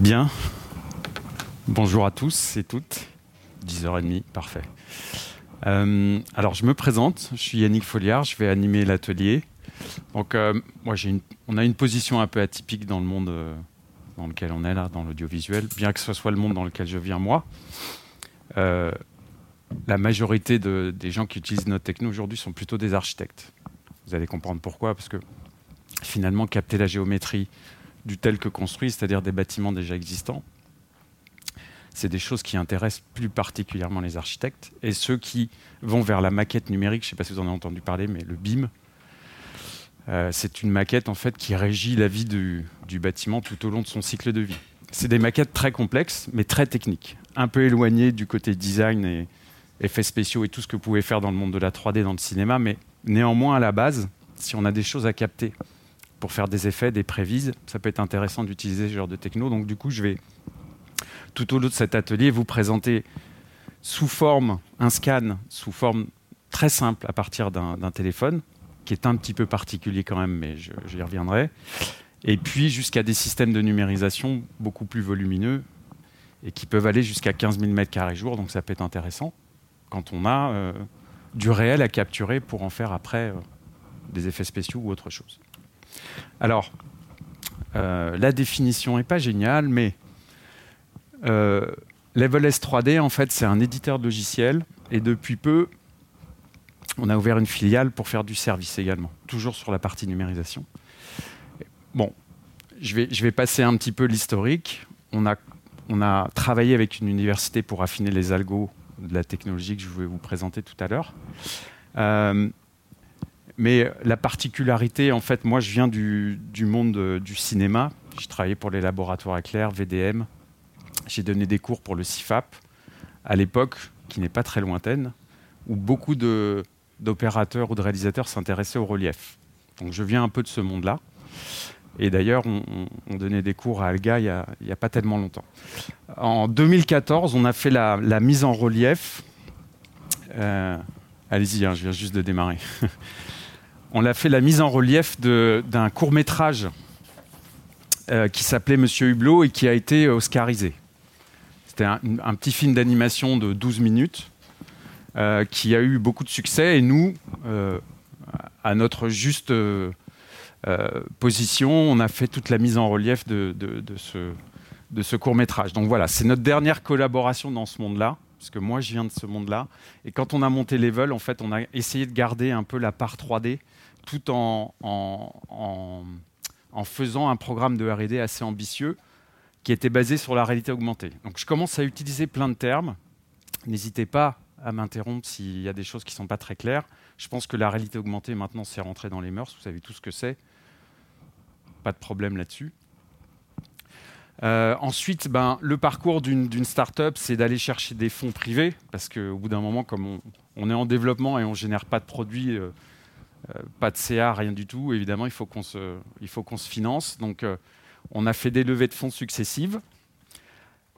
Bien. Bonjour à tous et toutes. 10h30, parfait. Euh, alors, je me présente. Je suis Yannick Folliard. Je vais animer l'atelier. Donc, euh, moi, on a une position un peu atypique dans le monde euh, dans lequel on est là, dans l'audiovisuel, bien que ce soit le monde dans lequel je viens moi. La majorité de- des gens qui utilisent notre techno aujourd'hui sont plutôt des architectes. Vous allez comprendre pourquoi, parce que finalement, capter la géométrie du tel que construit, c'est-à-dire des bâtiments déjà existants, c'est des choses qui intéressent plus particulièrement les architectes et ceux qui vont vers la maquette numérique. Je ne sais pas si vous en avez entendu parler, mais le BIM, euh, c'est une maquette en fait qui régit la vie du, du bâtiment tout au long de son cycle de vie. C'est des maquettes très complexes, mais très techniques, un peu éloignées du côté design et effets spéciaux et tout ce que vous pouvez faire dans le monde de la 3D, dans le cinéma, mais néanmoins à la base, si on a des choses à capter pour faire des effets, des prévises, ça peut être intéressant d'utiliser ce genre de techno. Donc du coup, je vais tout au long de cet atelier vous présenter sous forme un scan, sous forme très simple à partir d'un téléphone, qui est un petit peu particulier quand même, mais j'y reviendrai. Et puis jusqu'à des systèmes de numérisation beaucoup plus volumineux et qui peuvent aller jusqu'à 15 000 m2 jour, donc ça peut être intéressant quand on a euh, du réel à capturer pour en faire après euh, des effets spéciaux ou autre chose. Alors, euh, la définition n'est pas géniale, mais euh, Level S 3D, en fait, c'est un éditeur de logiciel et depuis peu, on a ouvert une filiale pour faire du service également, toujours sur la partie numérisation. Bon, je vais, passer un petit peu l'historique. On a, travaillé avec une université pour affiner les algos de la technologie que je vais vous présenter tout à l'heure. Euh, mais la particularité, en fait, moi, je viens du, monde euh, du cinéma. J'ai travaillé pour les laboratoires Éclair, VDM. J'ai donné des cours pour le CIFAP à l'époque, qui n'est pas très lointaine, où beaucoup d'opérateurs ou de réalisateurs s'intéressaient au relief. Donc je viens un peu de ce monde-là. Et d'ailleurs, on, on- on donnait des cours à Alga il n'y a, pas tellement longtemps. En 2014, on a fait la, la mise en relief. Euh, Allez-y, hein, je viens juste de démarrer. on a fait la mise en relief d'un court métrage euh, qui s'appelait Monsieur Hublot et qui a été oscarisé. C'était un, petit film d'animation de 12 minutes euh, qui a eu beaucoup de succès et nous, euh, à notre juste position, on a fait toute la mise en relief de ce, de ce court métrage. Donc voilà, c'est notre dernière collaboration dans ce monde-là, parce que moi je viens de ce monde-là. Et quand on a monté Level, en fait, on a essayé de garder un peu la part 3D tout en, en, faisant un programme de RD assez ambitieux qui était basé sur la réalité augmentée. Donc je commence à utiliser plein de termes. N'hésitez pas à m'interrompre s'il y a des choses qui ne sont pas très claires. Je pense que la réalité augmentée, maintenant, c'est rentré dans les mœurs. Vous savez tout ce que c'est. Pas de problème là-dessus. Euh, ensuite, ben, le parcours d'une start-up, c'est d'aller chercher des fonds privés, parce qu'au bout d'un moment, comme on, on est en développement et on ne génère pas de produits, euh, pas de CA, rien du tout, évidemment, il faut qu'on se, finance. Donc, euh, on a fait des levées de fonds successives.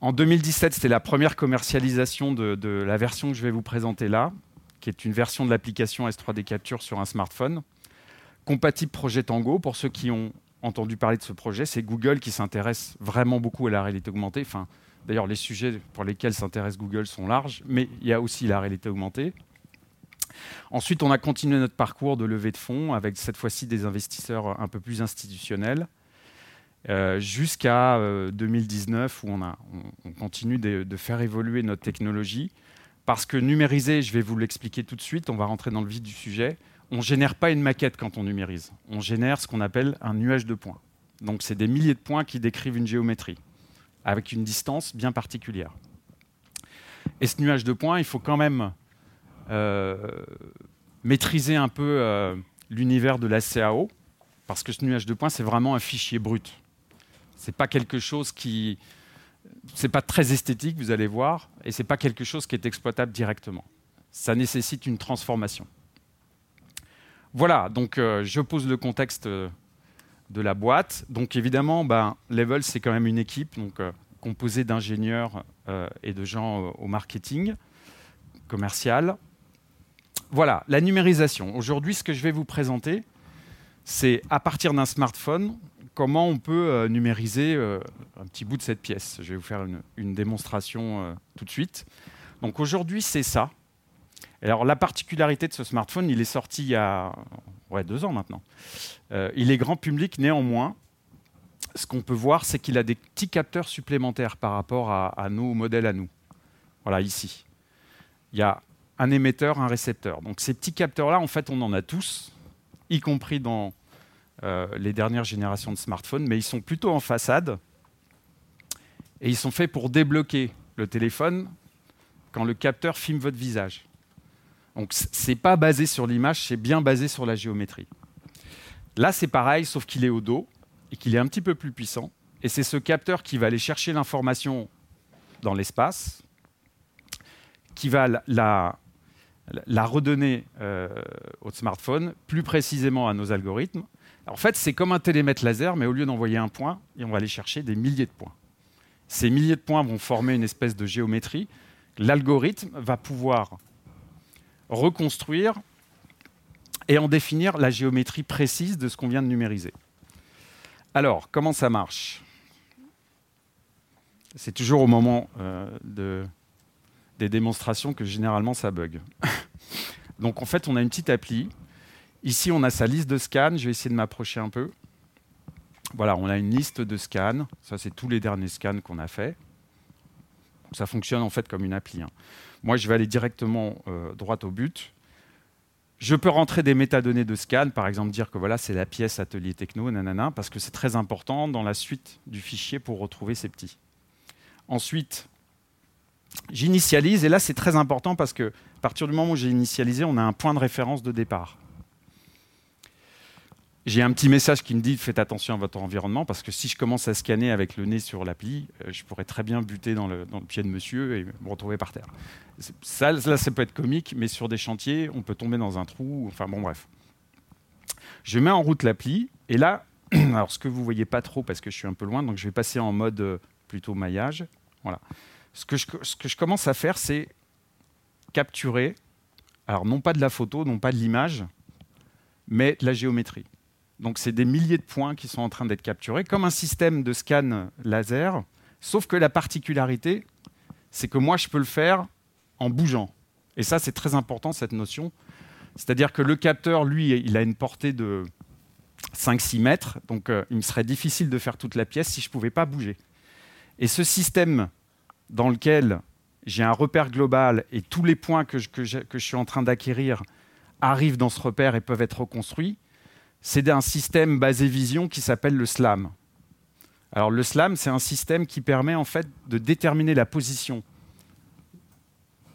En 2017, c'était la première commercialisation de, de la version que je vais vous présenter là, qui est une version de l'application S3D Capture sur un smartphone, compatible projet Tango. Pour ceux qui ont entendu parler de ce projet, c'est Google qui s'intéresse vraiment beaucoup à la réalité augmentée. Enfin, D'ailleurs, les sujets pour lesquels s'intéresse Google sont larges, mais il y a aussi la réalité augmentée. Ensuite, on a continué notre parcours de levée de fonds avec cette fois-ci des investisseurs un peu plus institutionnels. Euh, jusqu'à euh, 2019 où on, continue de, de, faire évoluer notre technologie. Parce que numériser, je vais vous l'expliquer tout de suite, on va rentrer dans le vif du sujet, on ne génère pas une maquette quand on numérise. On génère ce qu'on appelle un nuage de points. Donc c'est des milliers de points qui décrivent une géométrie, avec une distance bien particulière. Et ce nuage de points, il faut quand même euh, maîtriser un peu euh, l'univers de la CAO, parce que ce nuage de points, c'est vraiment un fichier brut. C'est pas quelque chose qui, c'est pas très esthétique, vous allez voir, et c'est pas quelque chose qui est exploitable directement. Ça nécessite une transformation. Voilà, donc euh, je pose le contexte euh, de la boîte. Donc évidemment, ben, Level, c'est quand même une équipe donc, euh, composée d'ingénieurs et de gens au marketing commercial. Voilà, la numérisation. Aujourd'hui, ce que je vais vous présenter, c'est à partir d'un smartphone comment on peut numériser un petit bout de cette pièce. Je vais vous faire une, démonstration tout de suite. Donc aujourd'hui, c'est ça. Alors la particularité de ce smartphone, il est sorti il y a deux ans maintenant. il est grand public néanmoins. Ce qu'on peut voir, c'est qu'il a des petits capteurs supplémentaires par rapport à nos modèles à nous. Voilà, ici. Il y a un émetteur, un récepteur. Donc ces petits capteurs-là, en fait, on en a tous, y compris dans euh, les dernières générations de smartphones, mais ils sont plutôt en façade. Et ils sont faits pour débloquer le téléphone quand le capteur filme votre visage. Donc ce n'est pas basé sur l'image, c'est bien basé sur la géométrie. Là, c'est pareil, sauf qu'il est au dos et qu'il est un petit peu plus puissant. Et c'est ce capteur qui va aller chercher l'information dans l'espace, qui va la, la redonner euh, au smartphone, plus précisément à nos algorithmes. en fait, c'est comme un télémètre laser, mais au lieu d'envoyer un point, on va aller chercher des milliers de points. Ces milliers de points vont former une espèce de géométrie. L'algorithme va pouvoir reconstruire et en définir la géométrie précise de ce qu'on vient de numériser. Alors, comment ça marche? C'est toujours au moment euh, de des démonstrations que généralement ça bug. Donc en fait, on a une petite appli. Ici, on a sa liste de scans. Je vais essayer de m'approcher un peu. Voilà, on a une liste de scans. Ça, c'est tous les derniers scans qu'on a fait. Ça fonctionne en fait comme une appli. Hein. Moi, je vais aller directement euh, droit au but. Je peux rentrer des métadonnées de scan, par exemple dire que voilà, c'est la pièce atelier techno, nanana, parce que c'est très important dans la suite du fichier pour retrouver ces petits. Ensuite, j'initialise, et là c'est très important parce que à partir du moment où j'ai initialisé, on a un point de référence de départ. J'ai un petit message qui me dit faites attention à votre environnement parce que si je commence à scanner avec le nez sur l'appli, euh, je pourrais très bien buter dans le, pied de monsieur et me retrouver par terre. Ça, là, ça peut être comique, mais sur des chantiers, on peut tomber dans un trou. Enfin bon, bref. Je mets en route l'appli et là, alors ce que vous voyez pas trop parce que je suis un peu loin, donc je vais passer en mode euh, plutôt maillage. Voilà ce que je, commence à faire, c'est capturer, alors non pas de la photo, non pas de l'image, mais de la géométrie. Donc c'est des milliers de points qui sont en train d'être capturés, comme un système de scan laser, sauf que la particularité, c'est que moi je peux le faire en bougeant. Et ça c'est très important cette notion. C'est-à-dire que le capteur, lui, il a une portée de 5-6 mètres, donc euh, il me serait difficile de faire toute la pièce si je ne pouvais pas bouger. Et ce système dans lequel j'ai un repère global et tous les points que je, que je, suis en train d'acquérir arrivent dans ce repère et peuvent être reconstruits, c'est un système basé vision qui s'appelle le SLAM. Alors le SLAM, c'est un système qui permet en fait de déterminer la position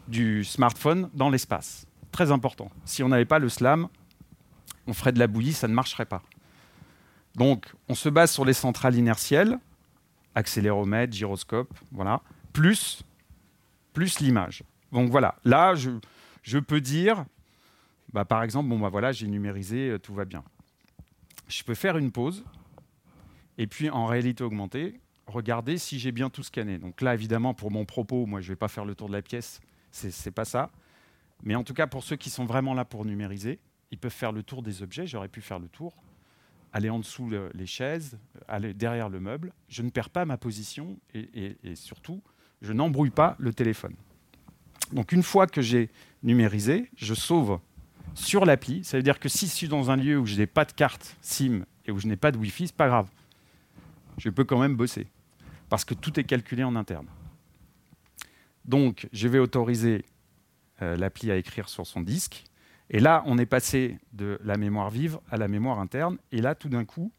du smartphone dans l'espace. Très important. Si on n'avait pas le SLAM, on ferait de la bouillie, ça ne marcherait pas. Donc on se base sur les centrales inertielles, accéléromètre, gyroscope, voilà plus, l'image. Donc voilà, là, je, peux dire, bah, par exemple, bon, bah, voilà, j'ai numérisé, euh, tout va bien. Je peux faire une pause, et puis en réalité augmentée, regarder si j'ai bien tout scanné. Donc là, évidemment, pour mon propos, moi, je ne vais pas faire le tour de la pièce, c'est n'est pas ça. Mais en tout cas, pour ceux qui sont vraiment là pour numériser, ils peuvent faire le tour des objets. J'aurais pu faire le tour, aller en dessous les chaises, aller derrière le meuble. Je ne perds pas ma position et surtout, je n'embrouille pas le téléphone. Donc une fois que j'ai numérisé, je sauve sur l'appli. Ça veut dire que si je suis dans un lieu où je n'ai pas de carte SIM et où je n'ai pas de Wi-Fi, c'est pas grave. Je peux quand même bosser parce que tout est calculé en interne. Donc je vais autoriser euh, l'appli à écrire sur son disque. Et là, on est passé de la mémoire vive à la mémoire interne. Et là, tout d'un coup,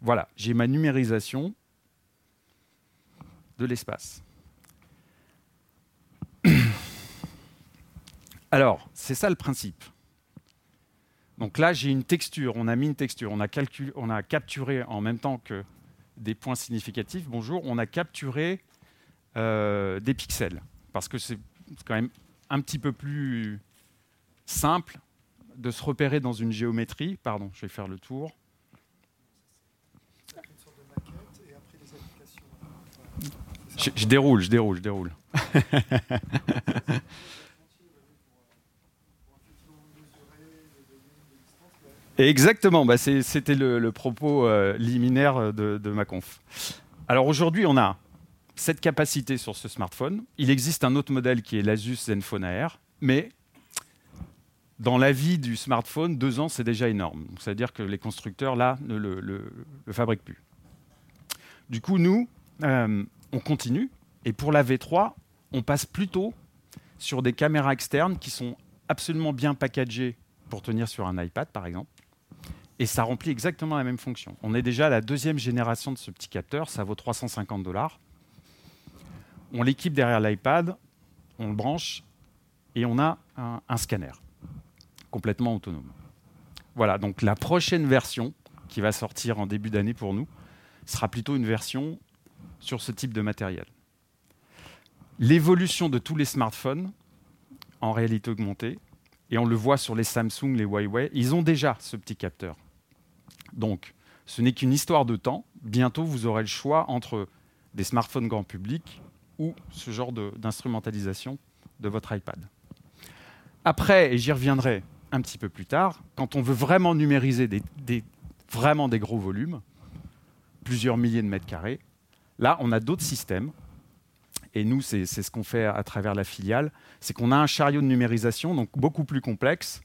voilà, j'ai ma numérisation de l'espace. Alors, c'est ça le principe. Donc là, j'ai une texture, on a mis une texture, on a, capturé en même temps que des points significatifs, bonjour, on a capturé euh, des pixels. Parce que c'est quand même un petit peu plus simple de se repérer dans une géométrie. Pardon, je vais faire le tour. Je, déroule, je déroule, je déroule. Exactement, bah c'était le, propos euh, liminaire de, ma conf. Alors aujourd'hui, on a cette capacité sur ce smartphone. Il existe un autre modèle qui est l'Asus Zenfone Air, mais dans la vie du smartphone, deux ans, c'est déjà énorme. C'est-à-dire que les constructeurs, là, ne le, fabriquent plus. Du coup, nous, euh, on continue. Et pour la V3, on passe plutôt sur des caméras externes qui sont absolument bien packagées pour tenir sur un iPad, par exemple. Et ça remplit exactement la même fonction. On est déjà à la deuxième génération de ce petit capteur. Ça vaut 350 dollars. On l'équipe derrière l'iPad, on le branche et on a un scanner complètement autonome. Voilà, donc la prochaine version qui va sortir en début d'année pour nous sera plutôt une version sur ce type de matériel. L'évolution de tous les smartphones en réalité augmentée, et on le voit sur les Samsung, les Huawei, ils ont déjà ce petit capteur. Donc, ce n'est qu'une histoire de temps. Bientôt, vous aurez le choix entre des smartphones grand public ou ce genre d'instrumentalisation de votre iPad. Après, et j'y reviendrai, un petit peu plus tard, quand on veut vraiment numériser vraiment des gros volumes, plusieurs milliers de mètres carrés, là, on a d'autres systèmes. Et nous, c'est ce qu'on fait à travers la filiale. C'est qu'on a un chariot de numérisation, donc beaucoup plus complexe,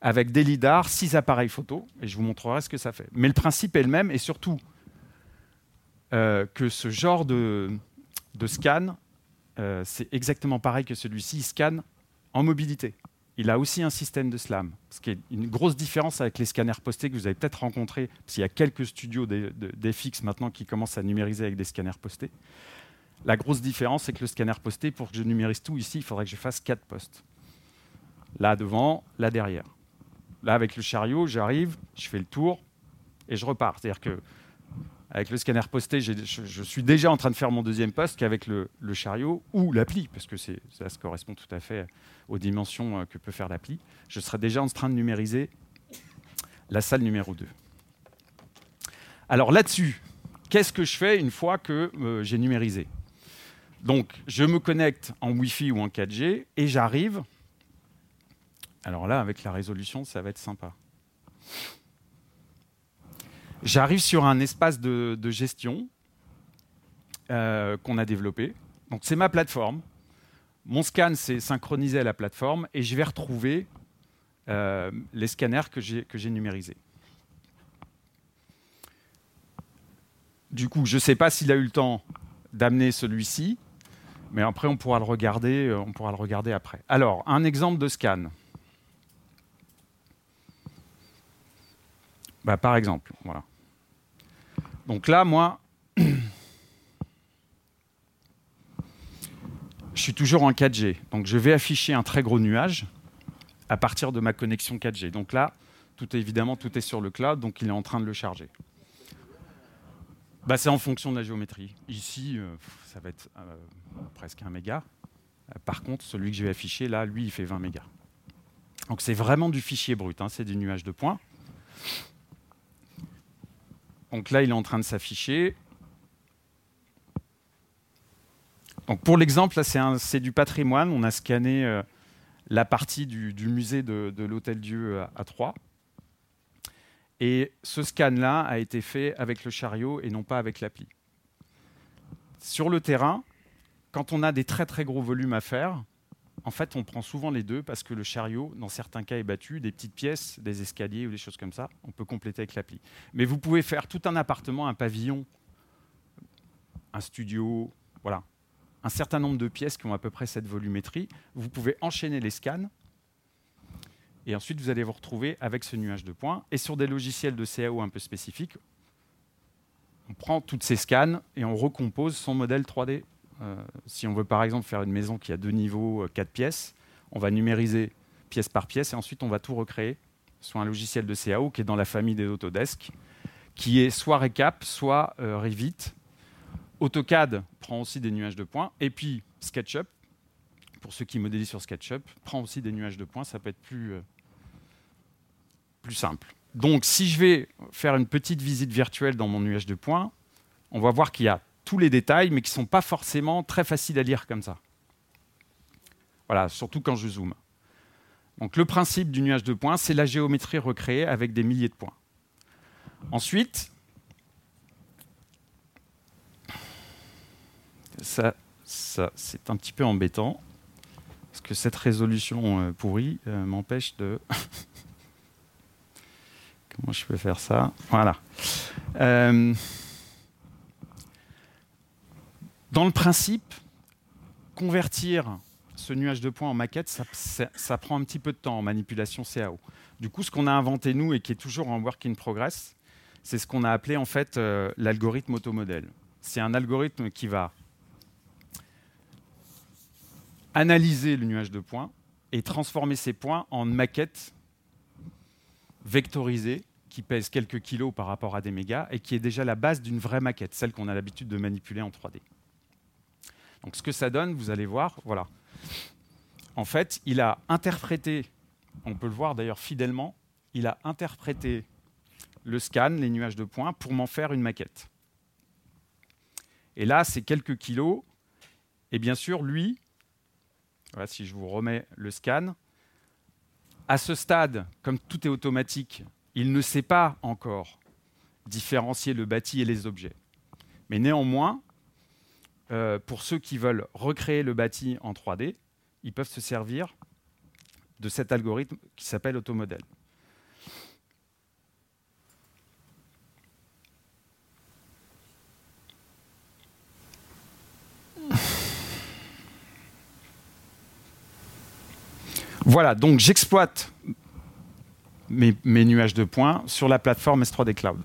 avec des lidars, six appareils photo, et je vous montrerai ce que ça fait. Mais le principe est le même, et surtout euh, que ce genre de, scan, euh, c'est exactement pareil que celui-ci, il scanne en mobilité il a aussi un système de SLAM, ce qui est une grosse différence avec les scanners postés que vous avez peut-être rencontrés, parce qu'il y a quelques studios d'FX maintenant qui commencent à numériser avec des scanners postés. La grosse différence, c'est que le scanner posté, pour que je numérise tout ici, il faudrait que je fasse quatre postes. Là devant, là derrière. Là, avec le chariot, j'arrive, je fais le tour et je repars. C'est-à-dire que avec le scanner posté, je, suis déjà en train de faire mon deuxième poste qu'avec le, chariot ou l'appli, parce que ça se correspond tout à fait aux dimensions euh, que peut faire l'appli. Je serai déjà en train de numériser la salle numéro 2. Alors là-dessus, qu'est-ce que je fais une fois que euh, j'ai numérisé? Donc, je me connecte en Wi-Fi ou en 4G et j'arrive. Alors là, avec la résolution, ça va être sympa j'arrive sur un espace de, gestion euh, qu'on a développé. Donc c'est ma plateforme. Mon scan, c'est synchronisé à la plateforme et je vais retrouver euh, les scanners que j'ai numérisés. Du coup, je ne sais pas s'il a eu le temps d'amener celui-ci, mais après on pourra le regarder, euh, on pourra le regarder après. Alors, un exemple de scan. Bah, par exemple, voilà. Donc là, moi, je suis toujours en 4G. Donc je vais afficher un très gros nuage à partir de ma connexion 4G. Donc là, tout évidemment, tout est sur le cloud, donc il est en train de le charger. Bah, c'est en fonction de la géométrie. Ici, euh, ça va être euh, presque un méga. Par contre, celui que je vais afficher, là, lui, il fait 20 mégas. Donc c'est vraiment du fichier brut, hein, c'est des nuages de points. Donc là, il est en train de s'afficher. Donc pour l'exemple, c'est du patrimoine. On a scanné euh, la partie du, musée de, l'Hôtel Dieu à, Troyes. Et ce scan-là a été fait avec le chariot et non pas avec l'appli. Sur le terrain, quand on a des très très gros volumes à faire, en fait, on prend souvent les deux parce que le chariot, dans certains cas, est battu, des petites pièces, des escaliers ou des choses comme ça, on peut compléter avec l'appli. Mais vous pouvez faire tout un appartement, un pavillon, un studio, voilà, un certain nombre de pièces qui ont à peu près cette volumétrie. Vous pouvez enchaîner les scans et ensuite vous allez vous retrouver avec ce nuage de points. Et sur des logiciels de CAO un peu spécifiques, on prend toutes ces scans et on recompose son modèle 3D euh, si on veut par exemple faire une maison qui a deux niveaux, euh, quatre pièces, on va numériser pièce par pièce et ensuite on va tout recréer sur un logiciel de CAO qui est dans la famille des Autodesk, qui est soit Recap, soit euh, Revit. AutoCAD prend aussi des nuages de points. Et puis SketchUp, pour ceux qui modélisent sur SketchUp, prend aussi des nuages de points. Ça peut être plus, plus simple. Donc si je vais faire une petite visite virtuelle dans mon nuage de points, on va voir qu'il y a tous les détails, mais qui ne sont pas forcément très faciles à lire comme ça. Voilà, surtout quand je zoome. Donc le principe du nuage de points, c'est la géométrie recréée avec des milliers de points. Ensuite, ça, ça c'est un petit peu embêtant, parce que cette résolution euh, pourrie euh, m'empêche de... Comment je peux faire ça? Voilà. Euh, dans le principe, convertir ce nuage de points en maquette, ça, prend un petit peu de temps en manipulation CAO. Du coup, ce qu'on a inventé nous et qui est toujours en work in progress, c'est ce qu'on a appelé en fait euh, l'algorithme automodèle. C'est un algorithme qui va analyser le nuage de points et transformer ces points en maquettes vectorisées qui pèsent quelques kilos par rapport à des mégas et qui est déjà la base d'une vraie maquette, celle qu'on a l'habitude de manipuler en 3D. Donc ce que ça donne, vous allez voir, voilà. En fait, il a interprété, on peut le voir d'ailleurs fidèlement, il a interprété le scan, les nuages de points, pour m'en faire une maquette. Et là, c'est quelques kilos. Et bien sûr, lui, voilà, si je vous remets le scan, à ce stade, comme tout est automatique, il ne sait pas encore différencier le bâti et les objets. Mais néanmoins, euh, pour ceux qui veulent recréer le bâti en 3D, ils peuvent se servir de cet algorithme qui s'appelle automodèle. Voilà, donc j'exploite mes, nuages de points sur la plateforme S3D Cloud.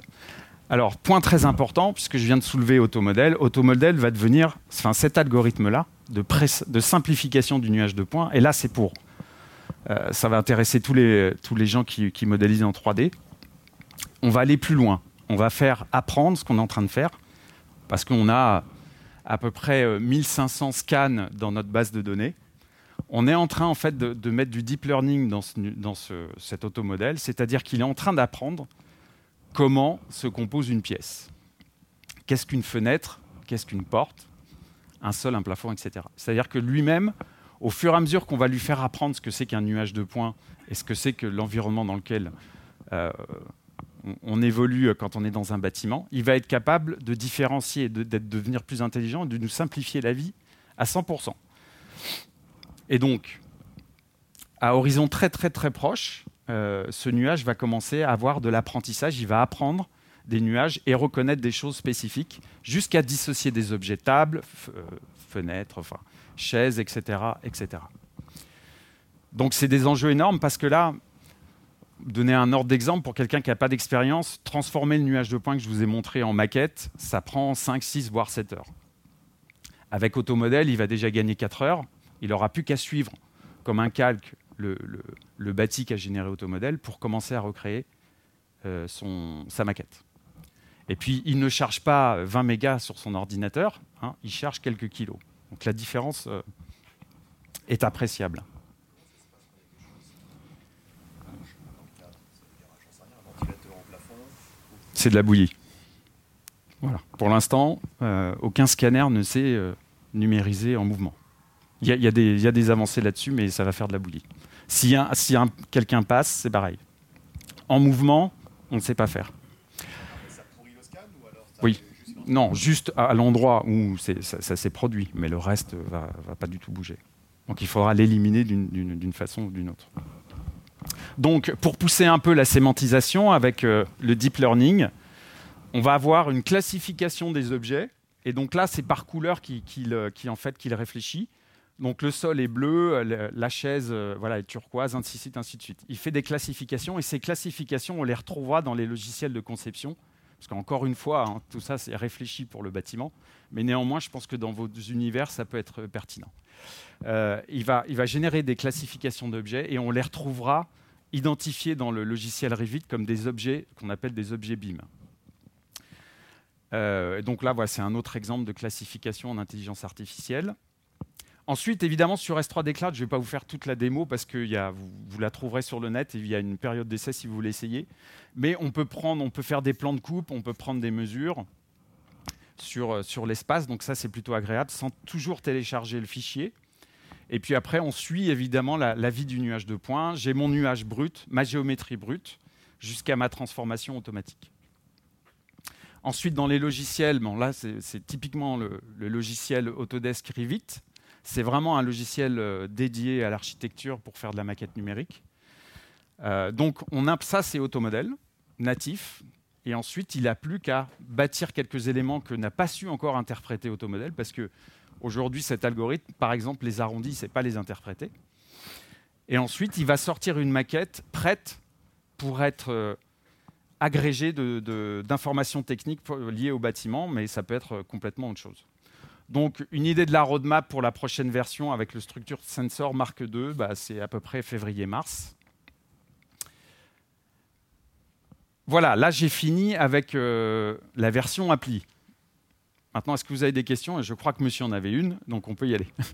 Alors, point très important, puisque je viens de soulever Automodel, Automodel va devenir, enfin cet algorithme-là, de, simplification du nuage de points, et là c'est pour, euh, ça va intéresser tous les, gens qui, modélisent en 3D, on va aller plus loin. On va faire apprendre ce qu'on est en train de faire, parce qu'on a à peu près 1500 euh, scans dans notre base de données. On est en train en fait de, mettre du deep learning dans, dans cet automodèle, c'est-à-dire qu'il est en train d'apprendre comment se compose une pièce. Qu'est-ce qu'une fenêtre? Qu'est-ce qu'une porte? Un sol, un plafond, etc. C'est-à-dire que lui-même, au fur et à mesure qu'on va lui faire apprendre ce que c'est qu'un nuage de points et ce que c'est que l'environnement dans lequel euh, on, évolue quand on est dans un bâtiment, il va être capable de différencier, de, de devenir plus intelligent, de nous simplifier la vie à 100%. Et donc, à horizon très très très proche, euh, ce nuage va commencer à avoir de l'apprentissage, il va apprendre des nuages et reconnaître des choses spécifiques, jusqu'à dissocier des objets tables, euh, fenêtres, chaises, etc., etc. Donc c'est des enjeux énormes parce que là, donner un ordre d'exemple pour quelqu'un qui n'a pas d'expérience, transformer le nuage de points que je vous ai montré en maquette, ça prend 5, 6, voire 7 heures. Avec Automodel, il va déjà gagner 4 heures. Il n'aura plus qu'à suivre comme un calque le, bâti qu'a généré Automodel pour commencer à recréer euh, son, sa maquette. Et puis, il ne charge pas 20 mégas sur son ordinateur, hein, il charge quelques kilos. Donc la différence euh, est appréciable. C'est de la bouillie. Voilà. Pour l'instant, euh, aucun scanner ne sait numériser en mouvement. Il y, a des avancées là-dessus, mais ça va faire de la bouillie. Si, si quelqu'un passe, c'est pareil. En mouvement, on ne sait pas faire. Ça Oui. non, juste à, l'endroit où ça, s'est produit, mais le reste ne va, pas du tout bouger. Donc il faudra l'éliminer d'une façon ou d'une autre. Donc pour pousser un peu la sémantisation avec euh, le deep learning, on va avoir une classification des objets. Et donc là, c'est par couleur qu'il qui, en fait, qu'il réfléchit. Donc le sol est bleu, la chaise euh, voilà, est turquoise, ainsi de suite, ainsi de suite. Il fait des classifications et ces classifications, on les retrouvera dans les logiciels de conception. Parce qu'encore une fois, hein, tout ça, c'est réfléchi pour le bâtiment. Mais néanmoins, je pense que dans vos univers, ça peut être pertinent. Euh, il, va, il va générer des classifications d'objets et on les retrouvera identifiés dans le logiciel Revit comme des objets qu'on appelle des objets BIM. Euh, donc là, voilà, c'est un autre exemple de classification en intelligence artificielle. Ensuite, évidemment, sur S3D Cloud, je ne vais pas vous faire toute la démo parce que vous, la trouverez sur le net et il y a une période d'essai si vous voulez essayer. Mais on peut, faire des plans de coupe, on peut prendre des mesures sur, euh, sur l'espace. Donc ça, c'est plutôt agréable sans toujours télécharger le fichier. Et puis après, on suit évidemment la, la vie du nuage de points. J'ai mon nuage brut, ma géométrie brute, jusqu'à ma transformation automatique. Ensuite, dans les logiciels, bon, là, c'est typiquement le, logiciel Autodesk Revit. C'est vraiment un logiciel euh, dédié à l'architecture pour faire de la maquette numérique. Euh, donc, on ça, c'est Automodel, natif. Et ensuite, il n'a plus qu'à bâtir quelques éléments que n'a pas su encore interpréter Automodel, parce que aujourd'hui, cet algorithme, par exemple, les arrondis, il ne sait pas les interpréter. Et ensuite, il va sortir une maquette prête pour être euh, agrégé d'informations techniques liées au bâtiment, mais ça peut être complètement autre chose. Donc, une idée de la roadmap pour la prochaine version avec le Structure Sensor Mark II, bah, c'est à peu près février-mars. Voilà, là j'ai fini avec euh, la version appli. Maintenant, est-ce que vous avez des questions? Je crois que monsieur en avait une, donc on peut y aller.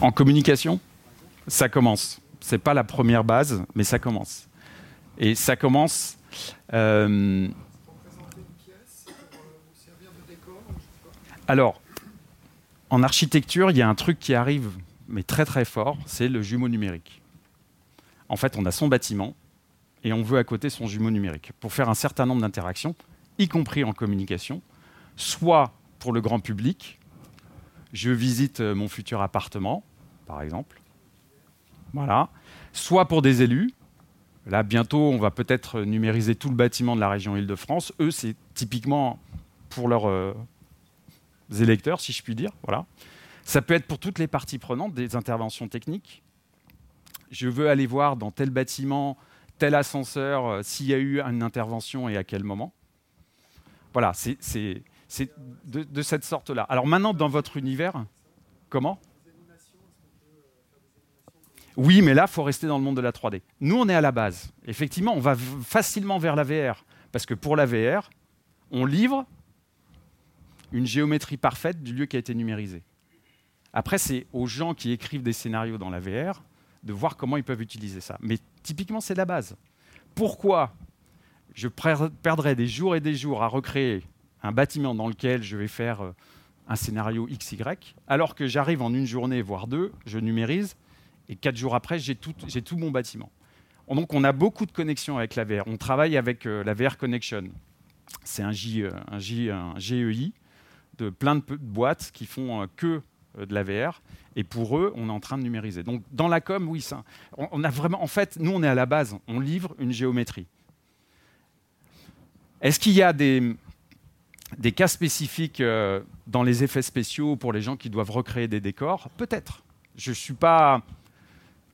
En communication, ça commence. C'est pas la première base, mais ça commence. Et ça commence. Euh, alors, en architecture, il y a un truc qui arrive, mais très très fort, c'est le jumeau numérique. En fait, on a son bâtiment et on veut à côté son jumeau numérique pour faire un certain nombre d'interactions, y compris en communication, soit pour le grand public, je visite mon futur appartement, par exemple. Voilà. Soit pour des élus. Là, bientôt, on va peut-être numériser tout le bâtiment de la région Île-de-France. Eux, c'est typiquement pour leurs euh, électeurs, si je puis dire. Voilà. Ça peut être pour toutes les parties prenantes des interventions techniques. Je veux aller voir dans tel bâtiment, tel ascenseur, euh, s'il y a eu une intervention et à quel moment. Voilà, c'est de, de, cette sorte-là. Alors maintenant, dans votre univers, comment? Oui, mais là, il faut rester dans le monde de la 3D. Nous, on est à la base. Effectivement, on va facilement vers la VR. Parce que pour la VR, on livre une géométrie parfaite du lieu qui a été numérisé. Après, c'est aux gens qui écrivent des scénarios dans la VR de voir comment ils peuvent utiliser ça. Mais typiquement, c'est la base. Pourquoi je perdrais des jours et des jours à recréer un bâtiment dans lequel je vais faire euh, un scénario XY, alors que j'arrive en une journée, voire deux, je numérise, et quatre jours après, j'ai tout, mon bâtiment. Donc on a beaucoup de connexions avec la VR. On travaille avec euh, la VR Connection. C'est un, euh, GEI de plein de, boîtes qui font euh, que de la VR. Et pour eux, on est en train de numériser. Donc dans la com, oui, ça, on, a vraiment, en fait, nous, on est à la base. On livre une géométrie. Est-ce qu'il y a des, des cas spécifiques dans les effets spéciaux pour les gens qui doivent recréer des décors? Peut-être. Je ne suis pas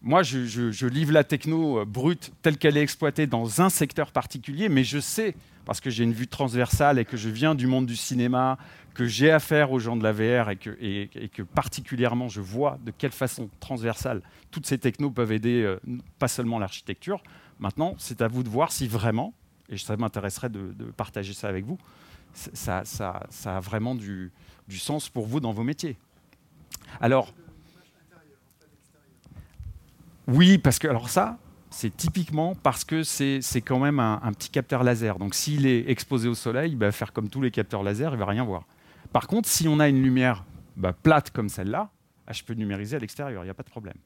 moi, je, livre la techno euh, brute telle qu'elle est exploitée dans un secteur particulier, mais je sais, parce que j'ai une vue transversale et que je viens du monde du cinéma, que j'ai affaire aux gens de la VR et que, particulièrement je vois de quelle façon transversale toutes ces technos peuvent aider euh, pas seulement l'architecture. Maintenant, c'est à vous de voir si vraiment, et ça m'intéresserait de, partager ça avec vous, ça, a vraiment du sens pour vous dans vos métiers. Alors, oui, parce que alors ça, c'est typiquement parce que c'est quand même un, petit capteur laser. Donc s'il est exposé au soleil, il va faire comme tous les capteurs laser, il va rien voir. Par contre, si on a une lumière bah, plate comme celle-là, ah, je peux numériser à l'extérieur, il n'y a pas de problème.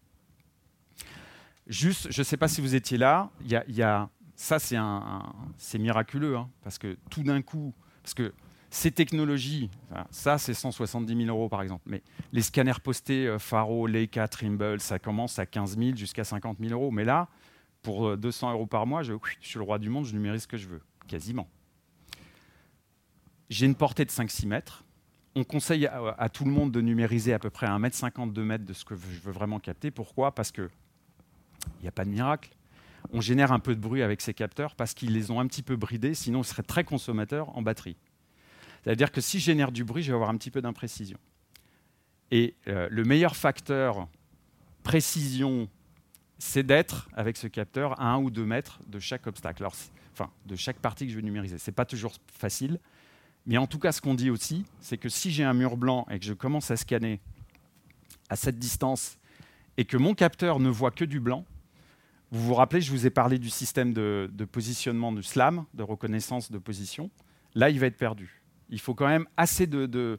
Juste, je ne sais pas si vous étiez là, y y a, ça c'est miraculeux, hein, parce que tout d'un coup, parce que ces technologies, ça c'est 170 000 euros par exemple, mais les scanners postés euh, Faro, Leica, Trimble, ça commence à 15 000 jusqu'à 50 000 euros. Mais là, pour 200 euh, euros par mois, je, suis le roi du monde, je numérise ce que je veux, quasiment. J'ai une portée de 5-6 mètres. On conseille à, tout le monde de numériser à peu près 1 mètre 50, 2 mètres de ce que je veux vraiment capter. Pourquoi? Parce qu'il n'y a pas de miracle. On génère un peu de bruit avec ces capteurs parce qu'ils les ont un petit peu bridés, sinon ils seraient très consommateurs en batterie. C'est-à-dire que si je génère du bruit, je vais avoir un petit peu d'imprécision. Et euh, le meilleur facteur précision, c'est d'être avec ce capteur à un ou deux mètres de chaque obstacle, enfin de chaque partie que je veux numériser. Ce n'est pas toujours facile, mais en tout cas, ce qu'on dit aussi, c'est que si j'ai un mur blanc et que je commence à scanner à cette distance et que mon capteur ne voit que du blanc, Vous vous rappelez, je vous ai parlé du système de, positionnement du SLAM, de reconnaissance de position. Là, il va être perdu. Il faut quand même assez de,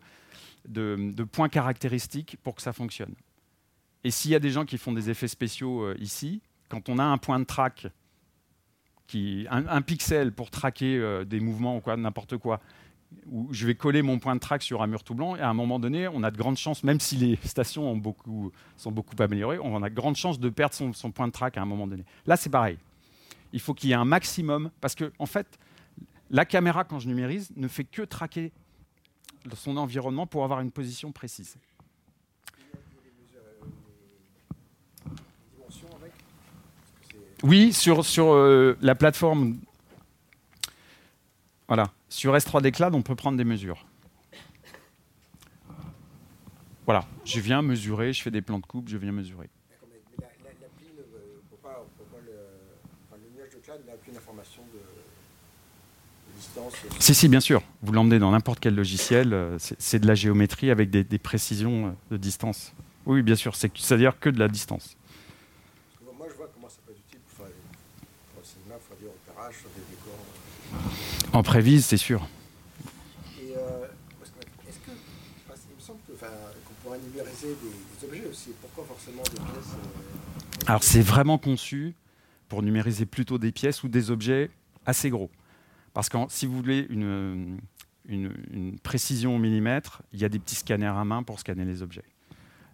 points caractéristiques pour que ça fonctionne. Et s'il y a des gens qui font des effets spéciaux euh, ici, quand on a un point de track, qui, un, pixel pour traquer euh, des mouvements ou quoi, n'importe quoi, où je vais coller mon point de track sur un mur tout blanc, et à un moment donné, on a de grandes chances, même si les stations sont beaucoup améliorées, on a de grandes chances de perdre son, point de track à un moment donné. Là, c'est pareil. Il faut qu'il y ait un maximum, parce que, en fait, la caméra, quand je numérise, ne fait que traquer son environnement pour avoir une position précise. Oui, sur, euh, la plateforme. Voilà. Sur S3D Cloud, on peut prendre des mesures. Voilà, je viens mesurer, je fais des plans de coupe, je viens mesurer. L'appli ne peut pas, le, nuage de cloud n'a aucune information de, distance Si, si, bien sûr. Vous l'emmenez dans n'importe quel logiciel, euh, c'est de la géométrie avec des, précisions euh, de distance. Oui, bien sûr, c'est-à-dire que de la distance. Moi, je vois comment ça peut être utile pour faire, le cinéma, pour faire du repérage sur des décors. En prévise, c'est sûr. Et euh, est-ce que, il me semble qu'on pourrait numériser des, objets aussi. Pourquoi forcément des pièces euh, Alors c'est vraiment conçu pour numériser plutôt des pièces ou des objets assez gros. Parce que si vous voulez une, une, précision au millimètre, il y a des petits scanners à main pour scanner les objets.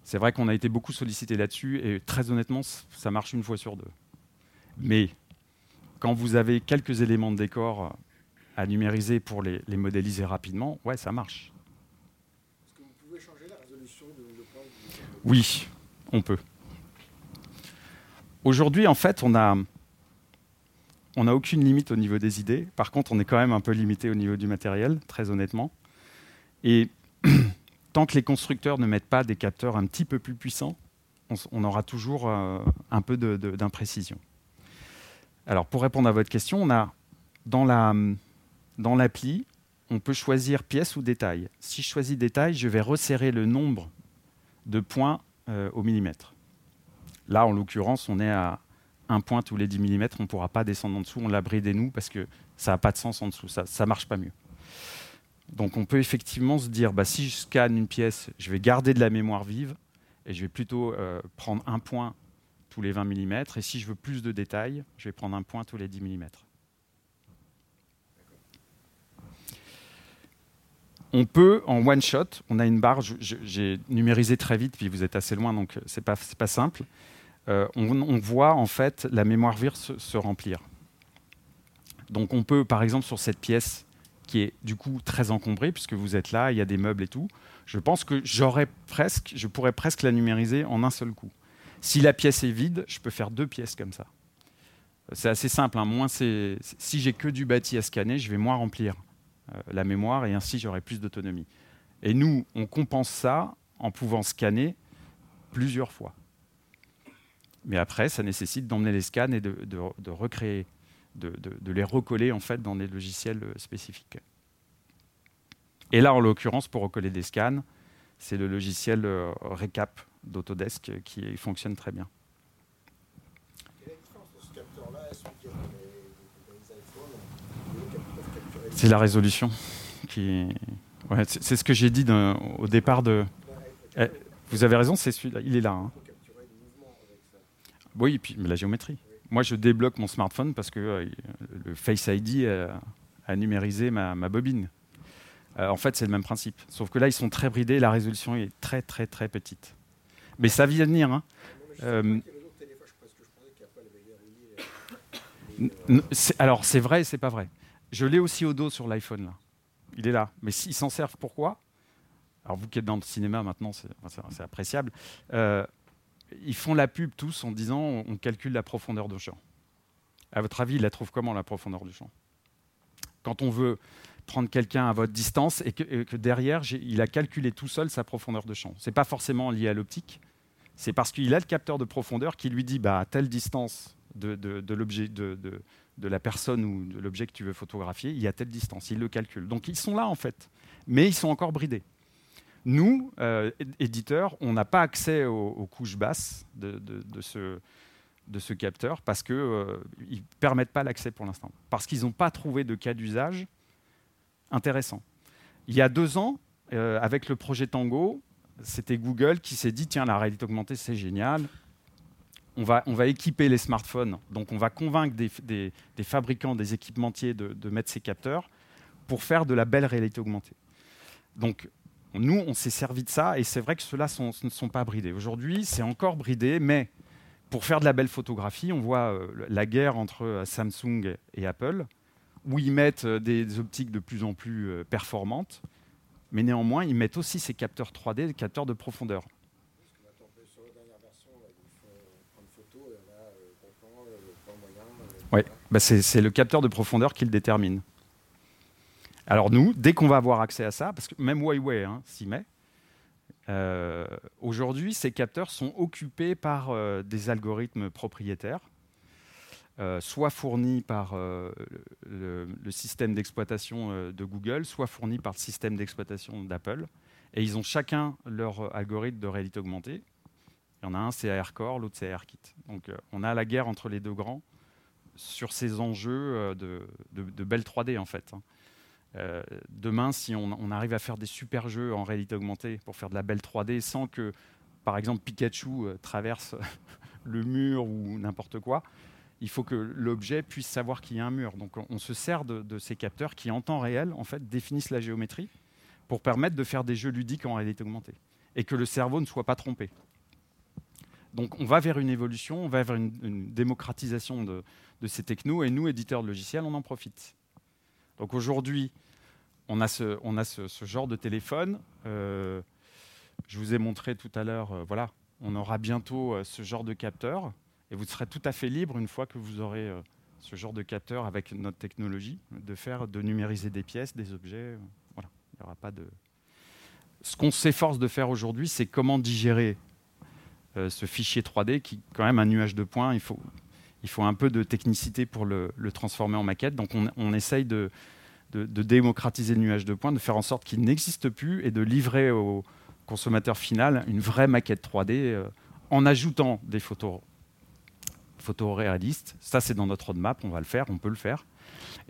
C'est vrai qu'on a été beaucoup sollicité là-dessus et très honnêtement, ça marche une fois sur deux. Mais quand vous avez quelques éléments de décor à numériser pour les, modéliser rapidement, ouais, ça marche. Est-ce que vous pouvez changer la résolution de, Oui, on peut. Aujourd'hui, en fait, on a, on n'a aucune limite au niveau des idées. Par contre, on est quand même un peu limité au niveau du matériel, très honnêtement. Et tant que les constructeurs ne mettent pas des capteurs un petit peu plus puissants, on, aura toujours euh, un peu d'imprécision. Alors, pour répondre à votre question, on a dans la, dans l'appli, on peut choisir pièce ou détail. Si je choisis détail, je vais resserrer le nombre de points euh, au millimètre. Là, en l'occurrence, on est à un point tous les 10 mm. On ne pourra pas descendre en dessous. On l'a bridé nous parce que ça n'a pas de sens en dessous. Ça ne marche pas mieux. Donc on peut effectivement se dire, bah, si je scanne une pièce, je vais garder de la mémoire vive et je vais plutôt euh, prendre un point tous les 20 mm. Et si je veux plus de détails, je vais prendre un point tous les 10 mm. on peut, en one shot, on a une barre, j'ai numérisé très vite, puis vous êtes assez loin, donc c'est pas, pas simple. Euh, on, voit en fait la mémoire vive se, remplir. Donc on peut, par exemple, sur cette pièce qui est du coup très encombrée, puisque vous êtes là, il y a des meubles et tout, je pense que j'aurais presque, je pourrais presque la numériser en un seul coup. Si la pièce est vide, je peux faire deux pièces comme ça. C'est assez simple. Hein. Moins si j'ai que du bâti à scanner, je vais moins remplir euh, la mémoire et ainsi j'aurai plus d'autonomie. Et nous, on compense ça en pouvant scanner plusieurs fois. Mais après, ça nécessite d'emmener les scans et de, recréer, de, les recoller en fait dans des logiciels euh, spécifiques. Et là, en l'occurrence, pour recoller des scans, c'est le logiciel euh, Recap d'Autodesk qui fonctionne très bien. C'est la résolution qui. c'est ce que j'ai dit au départ de. Eh, vous avez raison, c'est celui-là, il est là. Hein. Oui, et puis mais la géométrie. Moi, je débloque mon smartphone parce que euh, le Face ID a, numérisé ma, bobine. Euh, en fait, c'est le même principe. Sauf que là, ils sont très bridés, la résolution est très, très, très petite. Mais ça vient de venir. Hein. Euh, alors, c'est vrai et c'est pas vrai. Je l'ai aussi au dos sur l'iPhone. Là. Il est là. Mais s'ils s'en servent, pourquoi? Alors, vous qui êtes dans le cinéma maintenant, c'est appréciable. Euh, ils font la pub tous en disant on calcule la profondeur de champ. À votre avis, il la trouve comment, la profondeur du champ? Quand on veut prendre quelqu'un à votre distance et que, derrière, il a calculé tout seul sa profondeur de champ. Ce n'est pas forcément lié à l'optique, c'est parce qu'il a le capteur de profondeur qui lui dit bah, à telle distance de, de l'objet de, de la personne ou de l'objet que tu veux photographier, il y a telle distance, ils le calculent. Donc ils sont là en fait, mais ils sont encore bridés. Nous, euh, éditeurs, on n'a pas accès aux, couches basses de, ce, capteur parce qu'ils euh, ne permettent pas l'accès pour l'instant. Parce qu'ils n'ont pas trouvé de cas d'usage intéressant. Il y a deux ans, euh, avec le projet Tango, c'était Google qui s'est dit tiens, la réalité augmentée, c'est génial. On va, on va équiper les smartphones. Donc, on va convaincre des, fabricants, des équipementiers de, de mettre ces capteurs pour faire de la belle réalité augmentée. Donc, nous, on s'est servi de ça et c'est vrai que ceux-là ne sont pas bridés. Aujourd'hui, c'est encore bridé, mais pour faire de la belle photographie, on voit euh, la guerre entre euh, Samsung et Apple, où ils mettent euh, des optiques de plus en plus performantes, mais néanmoins, ils mettent aussi ces capteurs 3D, des capteurs de profondeur. Oui, bah c'est le capteur de profondeur qui le détermine. Alors nous, dès qu'on va avoir accès à ça, parce que même Huawei hein, s'y met, euh, aujourd'hui, ces capteurs sont occupés par euh, des algorithmes propriétaires, euh, soit fournis par le, système d'exploitation de Google, soit fournis par le système d'exploitation d'Apple. Et ils ont chacun leur algorithme de réalité augmentée. Il y en a un, c'est AirCore, l'autre, c'est AirKit. Donc on a la guerre entre les deux grands sur ces enjeux de, de, belle 3D, en fait. Hein. Euh, demain, si on, arrive à faire des super jeux en réalité augmentée pour faire de la belle 3D sans que, par exemple, Pikachu euh, traverse le mur ou n'importe quoi, il faut que l'objet puisse savoir qu'il y a un mur. Donc on, se sert de, ces capteurs qui, en temps réel, en fait, définissent la géométrie pour permettre de faire des jeux ludiques en réalité augmentée et que le cerveau ne soit pas trompé. Donc on va vers une évolution, on va vers une, démocratisation de, de, ces technos et nous, éditeurs de logiciels, on en profite. Donc aujourd'hui, on a ce, on a ce, genre de téléphone. Euh, je vous ai montré tout à l'heure, euh, voilà, on aura bientôt euh, ce genre de capteur et vous serez tout à fait libre une fois que vous aurez ce genre de capteur avec notre technologie de faire, de numériser des pièces, des objets. voilà, il n'y aura pas de. Ce qu'on s'efforce de faire aujourd'hui, c'est comment digérer ce fichier 3D qui, quand même, un nuage de points. Il faut, il faut un peu de technicité pour le, transformer en maquette. Donc, on, on essaye de de, démocratiser le nuage de points, de faire en sorte qu'il n'existe plus et de livrer au consommateur final une vraie maquette 3D euh, en ajoutant des photos, réalistes. Ça, c'est dans notre roadmap, on va le faire, on peut le faire.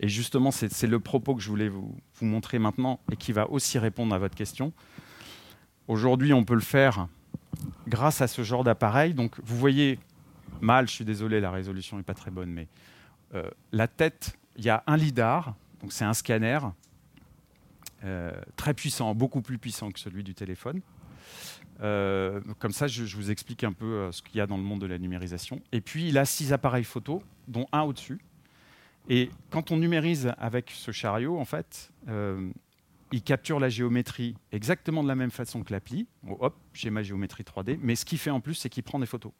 Et justement, c'est le propos que je voulais vous, vous, montrer maintenant et qui va aussi répondre à votre question. Aujourd'hui, on peut le faire grâce à ce genre d'appareil. Donc, vous voyez mal, je suis désolé, la résolution n'est pas très bonne, mais euh, la tête, il y a un lidar donc c'est un scanner euh, très puissant, beaucoup plus puissant que celui du téléphone. Euh, comme ça, je, vous explique un peu euh, ce qu'il y a dans le monde de la numérisation. Et puis, il a six appareils photo, dont un au-dessus. Et quand on numérise avec ce chariot, en fait, il capture la géométrie exactement de la même façon que l'appli. hop, j'ai ma géométrie 3D. Mais ce qu'il fait en plus, c'est qu'il prend des photos.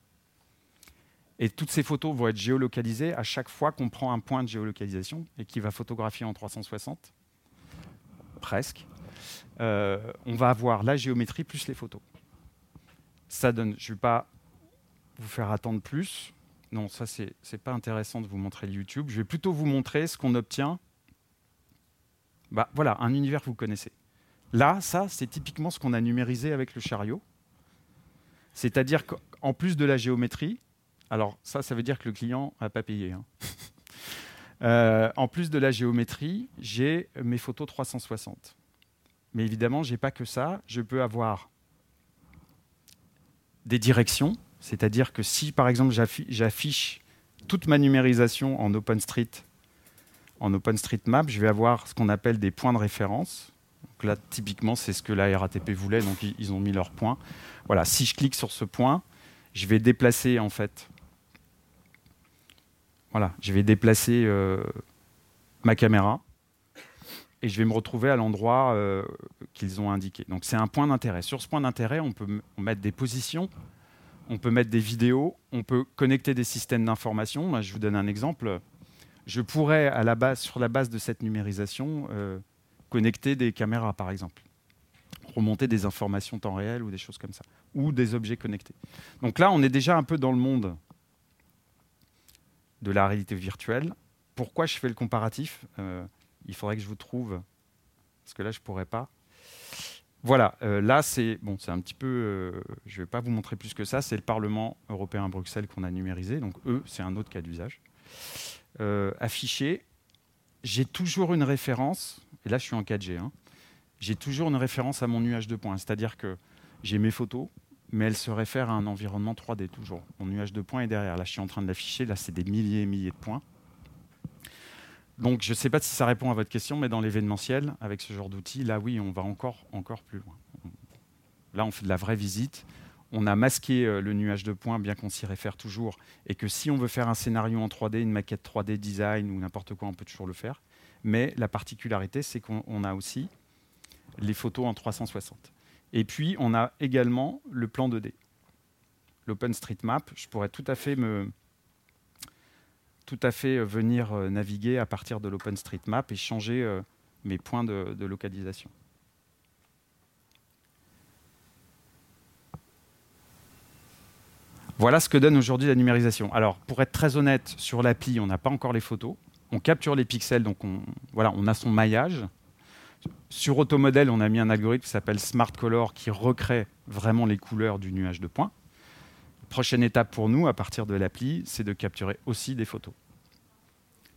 Et toutes ces photos vont être géolocalisées à chaque fois qu'on prend un point de géolocalisation et qui va photographier en 360, presque. Euh, on va avoir la géométrie plus les photos. Ça donne, je ne vais pas vous faire attendre plus. Non, ça, c'est n'est pas intéressant de vous montrer YouTube. Je vais plutôt vous montrer ce qu'on obtient. Bah, voilà, un univers que vous connaissez. Là, ça, c'est typiquement ce qu'on a numérisé avec le chariot. C'est-à-dire qu'en plus de la géométrie, alors ça, ça veut dire que le client n'a pas payé. Hein. Euh, en plus de la géométrie, j'ai mes photos 360. Mais évidemment, je n'ai pas que ça. Je peux avoir des directions, c'est-à-dire que si par exemple j'affiche toute ma numérisation en OpenStreet, en OpenStreetMap, je vais avoir ce qu'on appelle des points de référence. Donc là, typiquement, c'est ce que la RATP voulait, donc ils ont mis leurs points. Voilà, si je clique sur ce point, je vais déplacer en fait voilà, je vais déplacer euh, ma caméra et je vais me retrouver à l'endroit euh, qu'ils ont indiqué. Donc c'est un point d'intérêt. Sur ce point d'intérêt, on peut mettre des positions, on peut mettre des vidéos, on peut connecter des systèmes d'information. je vous donne un exemple. Je pourrais, sur la base de cette numérisation, euh, connecter des caméras, par exemple, remonter des informations temps réel ou des choses comme ça, ou des objets connectés. Donc là, on est déjà un peu dans le monde de la réalité virtuelle. Pourquoi je fais le comparatif euh, Il faudrait que je vous trouve, parce que là, je ne pourrais pas. voilà, là c'est bon, un petit peu, je ne vais pas vous montrer plus que ça, c'est le Parlement européen à Bruxelles qu'on a numérisé, donc eux c'est un autre cas d'usage. affiché, j'ai toujours une référence, et là je suis en 4G, hein, j'ai toujours une référence à mon nuage de points, c'est-à-dire que j'ai mes photos, mais elles se réfèrent à un environnement 3D toujours. Mon nuage de points est derrière. Là, je suis en train de l'afficher. Là, c'est des milliers et milliers de points. Donc, je ne sais pas si ça répond à votre question, mais dans l'événementiel, avec ce genre d'outil, là, oui, on va encore, encore plus loin. Là, on fait de la vraie visite. On a masqué euh, le nuage de points, bien qu'on s'y réfère toujours, et que si on veut faire un scénario en 3D, une maquette 3D design ou n'importe quoi, on peut toujours le faire. Mais la particularité, c'est qu'on a aussi les photos en 360. Et puis, on a également le plan 2D. L'OpenStreetMap, je pourrais tout à fait me tout à fait euh, venir euh, naviguer à partir de l'OpenStreetMap et changer euh, mes points de, localisation. Voilà ce que donne aujourd'hui la numérisation. Alors, pour être très honnête, sur l'appli, on n'a pas encore les photos. On capture les pixels, donc on, voilà, on a son maillage. Sur Automodel, on a mis un algorithme qui s'appelle Smart Color qui recrée vraiment les couleurs du nuage de points. Prochaine étape pour nous, à partir de l'appli, c'est de capturer aussi des photos.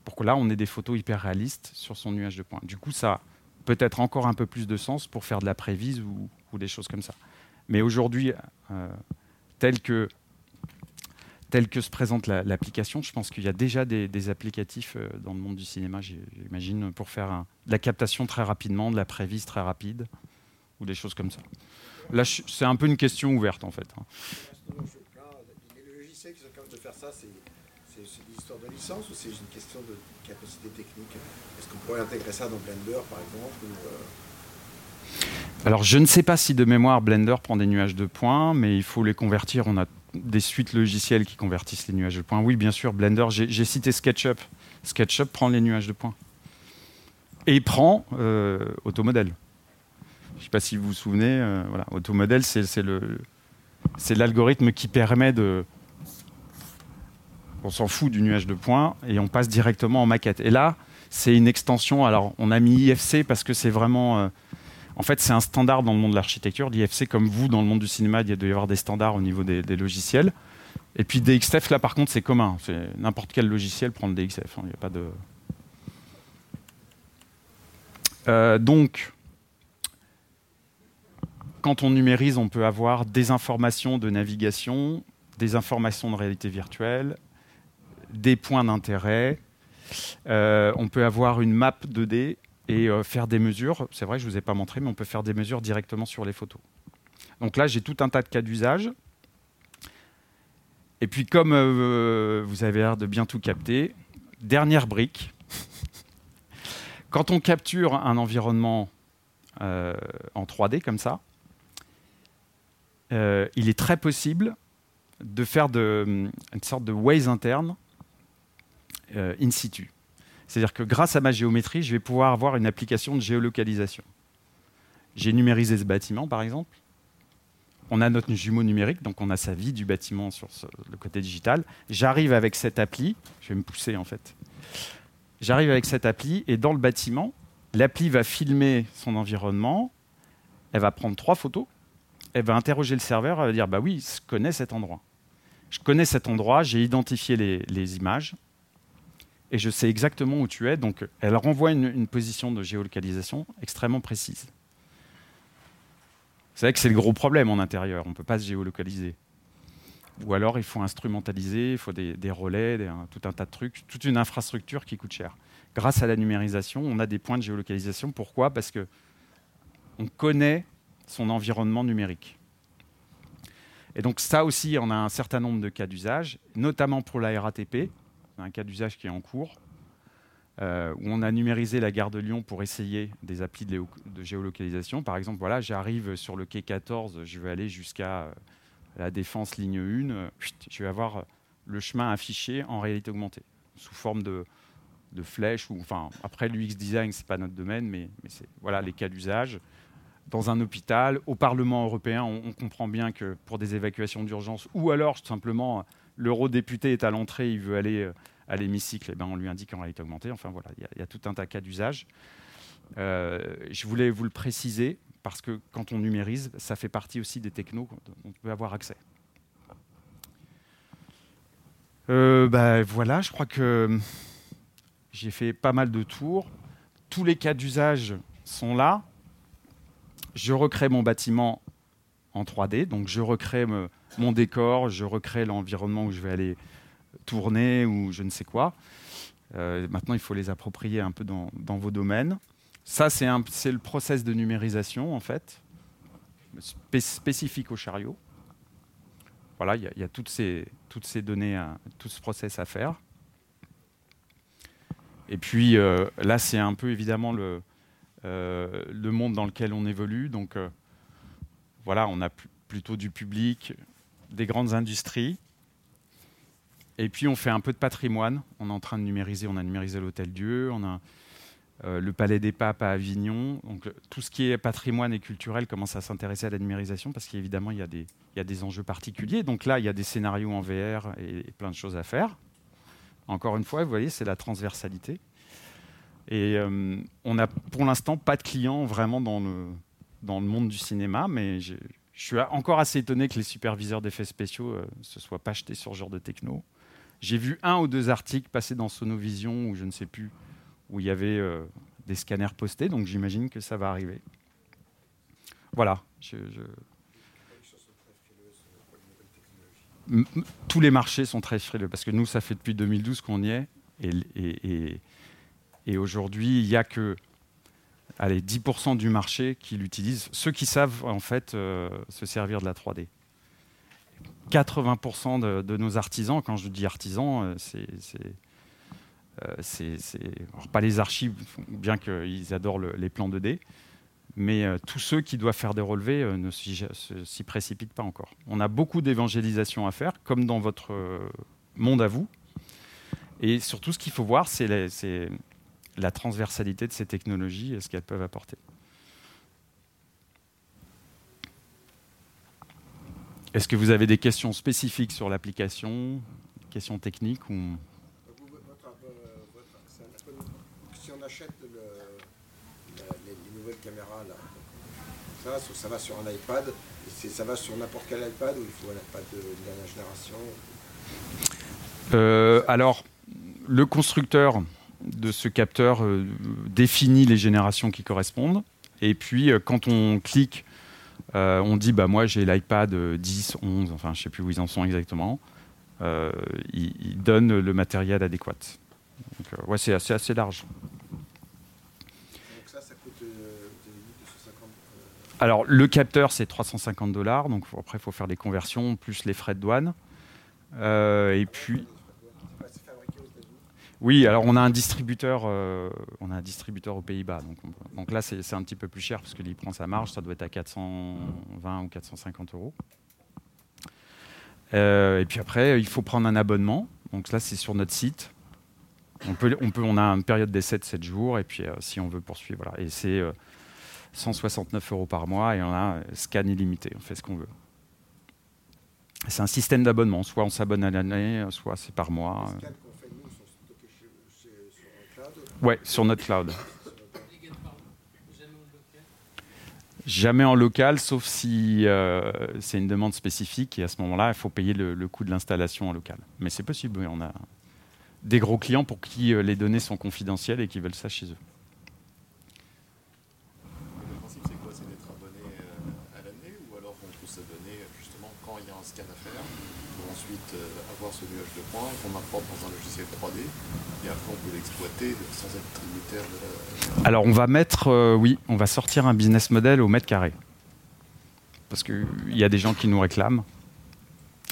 Pour que là, on ait des photos hyper réalistes sur son nuage de points. Du coup, ça a peut-être encore un peu plus de sens pour faire de la prévise ou, des choses comme ça. Mais aujourd'hui, euh, tel que tel que se présente l'application, je pense qu'il y a déjà des, applicatifs euh, dans le monde du cinéma, j'imagine, pour faire de la captation très rapidement, de la prévise très rapide, ou des choses comme ça. Là, c'est un peu une question ouverte, en fait. Hein. Les logiciels qui sont capables de faire ça, c'est une histoire de licence ou c'est une question de capacité technique? Est-ce qu'on pourrait intégrer ça dans Blender, par exemple euh? Alors, je ne sais pas si de mémoire Blender prend des nuages de points, mais il faut les convertir. On a des suites logicielles qui convertissent les nuages de points. Oui, bien sûr, Blender, j'ai cité SketchUp. SketchUp prend les nuages de points. Et il prend euh, Automodel. Je ne sais pas si vous vous souvenez, euh, voilà, Automodel, c'est l'algorithme qui permet de... On s'en fout du nuage de points et on passe directement en maquette. Et là, c'est une extension. Alors, on a mis IFC parce que c'est vraiment... Euh, en fait, c'est un standard dans le monde de l'architecture. L'IFC, comme vous, dans le monde du cinéma, il doit y avoir des standards au niveau des, logiciels. Et puis DXF, là, par contre, c'est commun. N'importe quel logiciel prend le DXF. Hein. Il n'y a pas de. Euh, donc, quand on numérise, on peut avoir des informations de navigation, des informations de réalité virtuelle, des points d'intérêt. Euh, on peut avoir une map 2D et euh, faire des mesures. C'est vrai, je ne vous ai pas montré, mais on peut faire des mesures directement sur les photos. Donc là, j'ai tout un tas de cas d'usage. Et puis, comme euh, vous avez l'air de bien tout capter, dernière brique. Quand on capture un environnement euh, en 3D comme ça, il est très possible de faire une sorte de ways interne in situ. C'est-à-dire que grâce à ma géométrie, je vais pouvoir avoir une application de géolocalisation. J'ai numérisé ce bâtiment, par exemple. On a notre jumeau numérique, donc on a sa vie du bâtiment sur le côté digital. J'arrive avec cette appli, je vais me pousser en fait. J'arrive avec cette appli et dans le bâtiment, l'appli va filmer son environnement, elle va prendre trois photos, elle va interroger le serveur, elle va dire bah oui, je connais cet endroit. Je connais cet endroit, j'ai identifié les images, et je sais exactement où tu es. Donc, elle renvoie une, position de géolocalisation extrêmement précise. C'est vrai que c'est le gros problème en intérieur. On ne peut pas se géolocaliser. Ou alors, il faut instrumentaliser, il faut des, relais, tout un tas de trucs, toute une infrastructure qui coûte cher. Grâce à la numérisation, on a des points de géolocalisation. Pourquoi? Parce que on connaît son environnement numérique. Et donc ça aussi, on a un certain nombre de cas d'usage, notamment pour la RATP, un cas d'usage qui est en cours, euh, où on a numérisé la gare de Lyon pour essayer des applis de, géolocalisation. Par exemple, voilà, j'arrive sur le quai 14, je vais aller jusqu'à euh, la défense ligne 1, je vais avoir le chemin affiché en réalité augmentée, sous forme de, de flèches. Ou, enfin, après, l'UX design, ce n'est pas notre domaine, mais, c'est voilà, les cas d'usage. Dans un hôpital, au Parlement européen, on comprend bien que pour des évacuations d'urgence, ou alors tout simplement l'eurodéputé est à l'entrée, il veut aller euh, à l'hémicycle, ben on lui indique en réalité augmentée. Enfin voilà, il y, a tout un tas de cas d'usage. Euh, je voulais vous le préciser parce que quand on numérise, ça fait partie aussi des technos dont on peut avoir accès. Euh, bah, voilà, je crois que j'ai fait pas mal de tours. Tous les cas d'usage sont là. Je recrée mon bâtiment en 3D, donc je recrée mon décor, je recrée l'environnement où je vais aller tourner ou je ne sais quoi. Euh, maintenant, il faut les approprier un peu dans, vos domaines. Ça, c'est le process de numérisation, en fait, spécifique au chariot. Voilà, il y, a, toutes, ces, données, tout ce process à faire. Et puis euh, là, c'est un peu évidemment le, euh, le monde dans lequel on évolue. Donc voilà, on a plutôt du public, des grandes industries. Et puis on fait un peu de patrimoine. On est en train de numériser, on a numérisé l'Hôtel Dieu, on a euh, le Palais des Papes à Avignon. Donc tout ce qui est patrimoine et culturel commence à s'intéresser à la numérisation parce qu'évidemment il, y a des, il y a des enjeux particuliers. Donc là, il y a des scénarios en VR et, plein de choses à faire. Encore une fois, vous voyez, c'est la transversalité. Et euh, on n'a pour l'instant pas de clients vraiment dans le, dans le monde du cinéma, mais je, suis encore assez étonné que les superviseurs d'effets spéciaux ne euh, se soient pas jetés sur ce genre de techno. J'ai vu un ou deux articles passer dans Sonovision, ou je ne sais plus, où il y avait euh, des scanners postés, donc j'imagine que ça va arriver. Voilà. Tous les marchés sont très frileux, parce que nous, ça fait depuis 2012 qu'on y est, et, et, aujourd'hui, il n'y a que allez, 10% du marché qui l'utilisent, ceux qui savent en fait euh, se servir de la 3D. 80% de, nos artisans, quand je dis artisans, euh, c'est euh, pas les archives, bien qu'ils adorent les plans 2D, mais tous ceux qui doivent faire des relevés ne s'y précipitent pas encore. On a beaucoup d'évangélisation à faire, comme dans votre monde à vous. Et surtout, ce qu'il faut voir, c'est la transversalité de ces technologies et ce qu'elles peuvent apporter. Est-ce que vous avez des questions spécifiques sur l'application, questions techniques ou... Si on achète les, nouvelles caméras, là, ça, ça va sur un iPad, ça va sur n'importe quel iPad ou il faut un iPad de, dernière génération? Euh, Alors, le constructeur de ce capteur euh, définit les générations qui correspondent. Et puis, euh, quand on clique euh, on dit, bah, moi j'ai l'iPad 10, 11, enfin je ne sais plus où ils en sont exactement. Euh, ils, donnent le matériel adéquat. Donc, euh, ouais, c'est assez, assez large. Donc ça, ça coûte Alors le capteur c'est 350 dollars, donc après il faut faire des conversions plus les frais de douane. et puis oui, alors on a un distributeur, euh, on a un distributeur aux Pays-Bas. Donc, donc, là, c'est un petit peu plus cher parce que lui prend sa marge, ça doit être à 420 ou 450 euros. Euh, et puis après, il faut prendre un abonnement. Donc là, c'est sur notre site. On, peut, on, peut, on a une période d'essai de 7 jours et puis euh, si on veut poursuivre, voilà. Et c'est 169 euros par mois et on a scan illimité. On fait ce qu'on veut. C'est un système d'abonnement. Soit on s'abonne à l'année, soit c'est par mois. Ouais, sur notre cloud. Jamais en local, sauf si euh, c'est une demande spécifique et à ce moment-là, il faut payer le, coût de l'installation en local. Mais c'est possible, on a des gros clients pour qui euh, les données sont confidentielles et qui veulent ça chez eux. Le principe, c'est quoi C'est d'être abonné euh, à l'année ou alors on peut s'abonner justement quand il y a un scan à faire pour ensuite avoir ce nuage de points qu'on importe dans un logiciel 3D et après on peut l'exploiter sans être tributaire de la... Alors on va mettre, euh, oui, on va sortir un business model au mètre carré. Parce qu'il y a des gens qui nous réclament.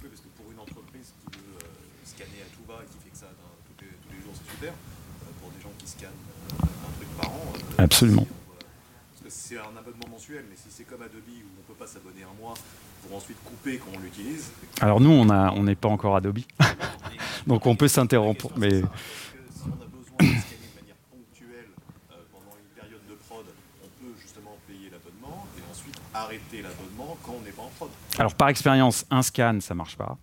Oui, parce que pour une entreprise qui veut euh, scanner à tout va et qui fait que ça tous, les, tous, les, jours, c'est super. Euh, pour des gens qui scannent un truc par an... Absolument. parce que c'est un abonnement mensuel, mais si c'est comme Adobe où on ne peut pas s'abonner un mois pour ensuite couper quand on l'utilise... Alors nous, on n'est pas encore Adobe. Donc on peut s'interrompre. Mais on a besoin de scanner de manière ponctuelle pendant une période de prod, on peut justement payer l'abonnement et ensuite arrêter l'abonnement quand on n'est pas en prod. Alors par expérience, un scan, ça marche pas.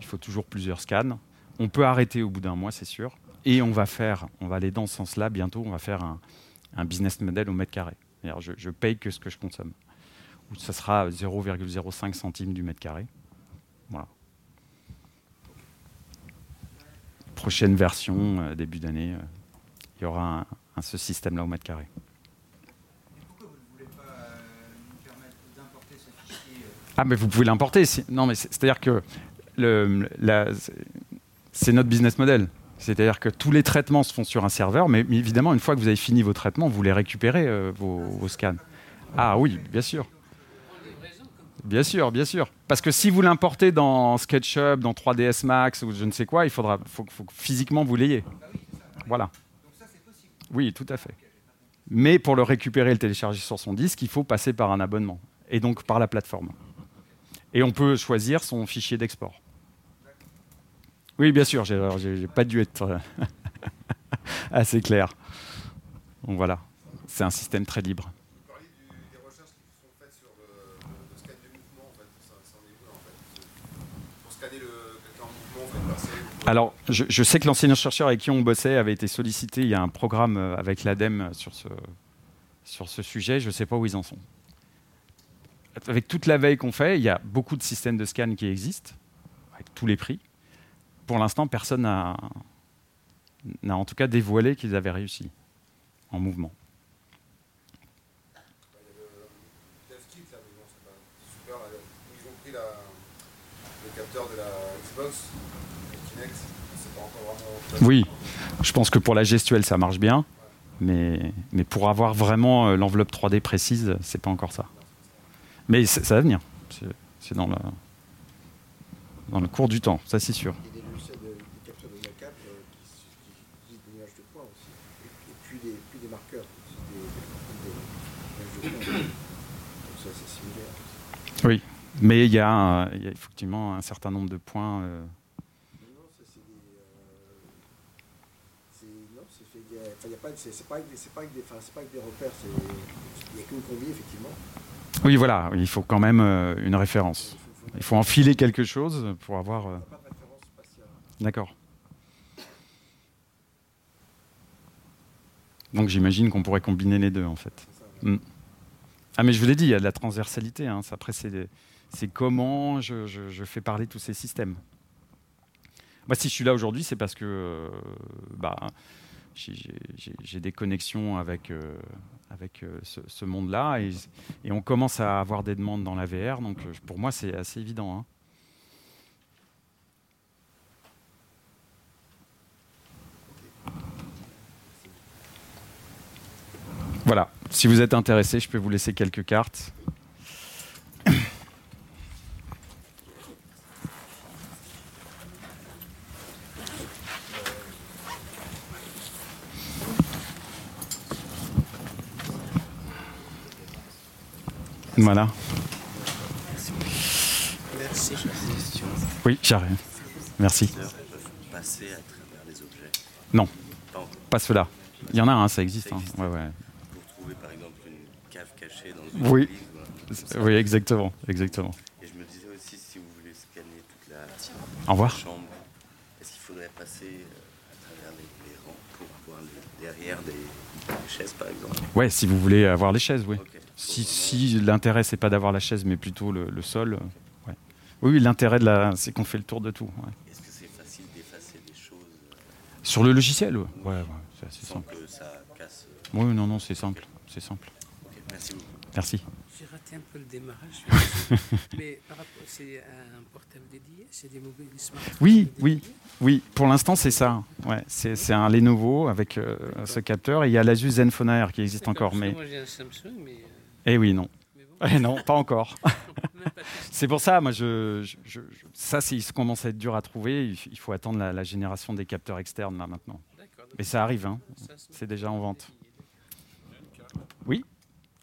Il faut toujours plusieurs scans. On peut arrêter au bout d'un mois, c'est sûr. Et on va faire, on va aller dans ce sens-là bientôt. On va faire un, business model au mètre carré. Je, je paye que ce que je consomme. Ou ça sera 0,05 centimes du mètre carré. Voilà. Prochaine version, euh, début d'année, euh, il y aura un, un, ce système-là au mètre carré. Ah, mais vous pouvez l'importer. Non, mais c'est-à-dire que c'est notre business model. C'est-à-dire que tous les traitements se font sur un serveur, mais, évidemment, une fois que vous avez fini vos traitements, vous les récupérez, euh, vos, vos, scans. Ah oui, bien sûr. Bien sûr, bien sûr. Parce que si vous l'importez dans SketchUp, dans 3ds Max ou je ne sais quoi, il faudra, faut, faut que physiquement vous l'ayez. Voilà. Oui, tout à fait. Mais pour le récupérer et le télécharger sur son disque, il faut passer par un abonnement. Et donc par la plateforme. Et on peut choisir son fichier d'export. Oui, bien sûr, j'ai pas dû être euh, assez clair. Donc voilà, c'est un système très libre. Vous parliez du, des recherches qui sont faites sur le, le, scan du mouvement, en fait. Ça, ça en est où, en fait Pour scanner quelqu'un en mouvement, en fait, passer, Alors, je, sais que l'ancien chercheur avec qui on bossait avait été sollicité. Il y a un programme euh, avec l'ADEME sur ce, sujet. Je ne sais pas où ils en sont. Avec toute la veille qu'on fait, il y a beaucoup de systèmes de scan qui existent, avec tous les prix pour l'instant, personne n'a en tout cas dévoilé qu'ils avaient réussi en mouvement. Oui, je pense que pour la gestuelle, ça marche bien, mais, mais pour avoir vraiment euh, l'enveloppe 3D précise, c'est pas encore ça. Mais ça va venir. C'est dans le, dans le cours du temps, ça c'est sûr. Oui, mais il y, a, il y, a effectivement un certain nombre de points. Euh... c'est pas, pas, avec des repères, il n'y a qu'une combi, effectivement. Oui, voilà, il faut quand même euh, une référence. Il faut enfiler quelque chose pour avoir. Euh... D'accord. Donc j'imagine qu'on pourrait combiner les deux en fait. Ça, ouais. mm. Ah mais je vous l'ai dit, il y a de la transversalité. Hein. Après, c'est comment je, je, je, fais parler tous ces systèmes. Moi, si je suis là aujourd'hui, c'est parce que euh, bah, j'ai des connexions avec, euh, avec euh, ce, monde-là et, on commence à avoir des demandes dans la VR. Donc pour moi, c'est assez évident. Hein. Voilà, si vous êtes intéressé, je peux vous laisser quelques cartes. Voilà. Merci. Oui, j'arrive. Merci. Passer à travers les objets. Non, pas cela. Il y en a un, ça existe. Hein. Ouais, par exemple une cave cachée dans une Oui, église, oui, exactement, exactement. Et je me disais aussi, si vous voulez scanner toute la, Au revoir. la chambre, est-ce qu'il faudrait passer euh, à travers les, les rangs pour voir derrière des, des chaises par exemple? Ouais, si vous voulez avoir les chaises, oui. Si, si l'intérêt c'est pas d'avoir la chaise, mais plutôt le, le sol. ouais. Oui, oui, l'intérêt de la, c'est qu'on fait le tour de tout. ouais. Est-ce que c'est facile d'effacer des choses euh, Sur le logiciel, ouais, ouais, ouais, c'est assez sans simple. que ça casse euh, Oui, non, non, c'est simple, c'est simple. Ok, merci beaucoup. Merci. J'ai raté un peu le démarrage. mais par rapport, c'est un portable dédié, c'est des mobiles smartphones Oui, dédiés. oui. Oui, pour l'instant c'est ça. Ouais, c'est un Lenovo avec euh, ce capteur et il y a l'Asus Zenfone Air qui existe encore, mais Moi j'ai un Samsung, mais. euh, eh oui, non. mais bon, Eh non, pas encore. C'est pour ça, moi, je, je- ça, c'est- ça commence à être dur à trouver. Il, faut attendre la, la génération des capteurs externes là maintenant. D'accord. Mais ça arrive, hein. C'est déjà en vente.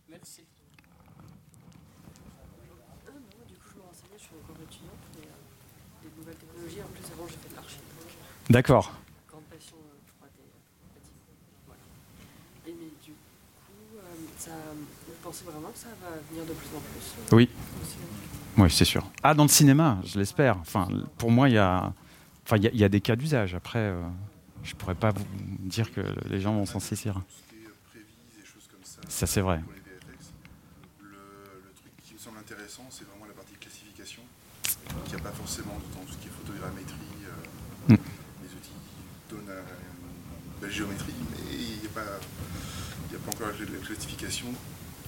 Merci. Ah non, du coup, je me renseignais, je suis encore étudiante, mais euh, des nouvelles technologies. En plus, avant, j'ai fait de l'archi, donc D'accord. grande passion euh, 3D euh, bâtiment. Voilà. Et mais du coup, euh, ça, vous pensez vraiment que ça va venir de plus en plus euh, Oui. Oui, c'est sûr. Ah, dans le cinéma, je l'espère. Enfin, pour moi, il y a, enfin, il y a, il y a des cas d'usage. Après, euh, je pourrais pas vous dire que les gens vont s'en saisir. Tout ce qui est euh, prévise et choses comme ça. C'est vrai. Pour les VR, intéressant, c'est vraiment la partie classification, qui n'y a pas forcément dans tout ce qui est photogrammétrie. euh, Mm. Les outils donnent euh, une belle géométrie, mais il n'y a, pas- il y a pas encore la classification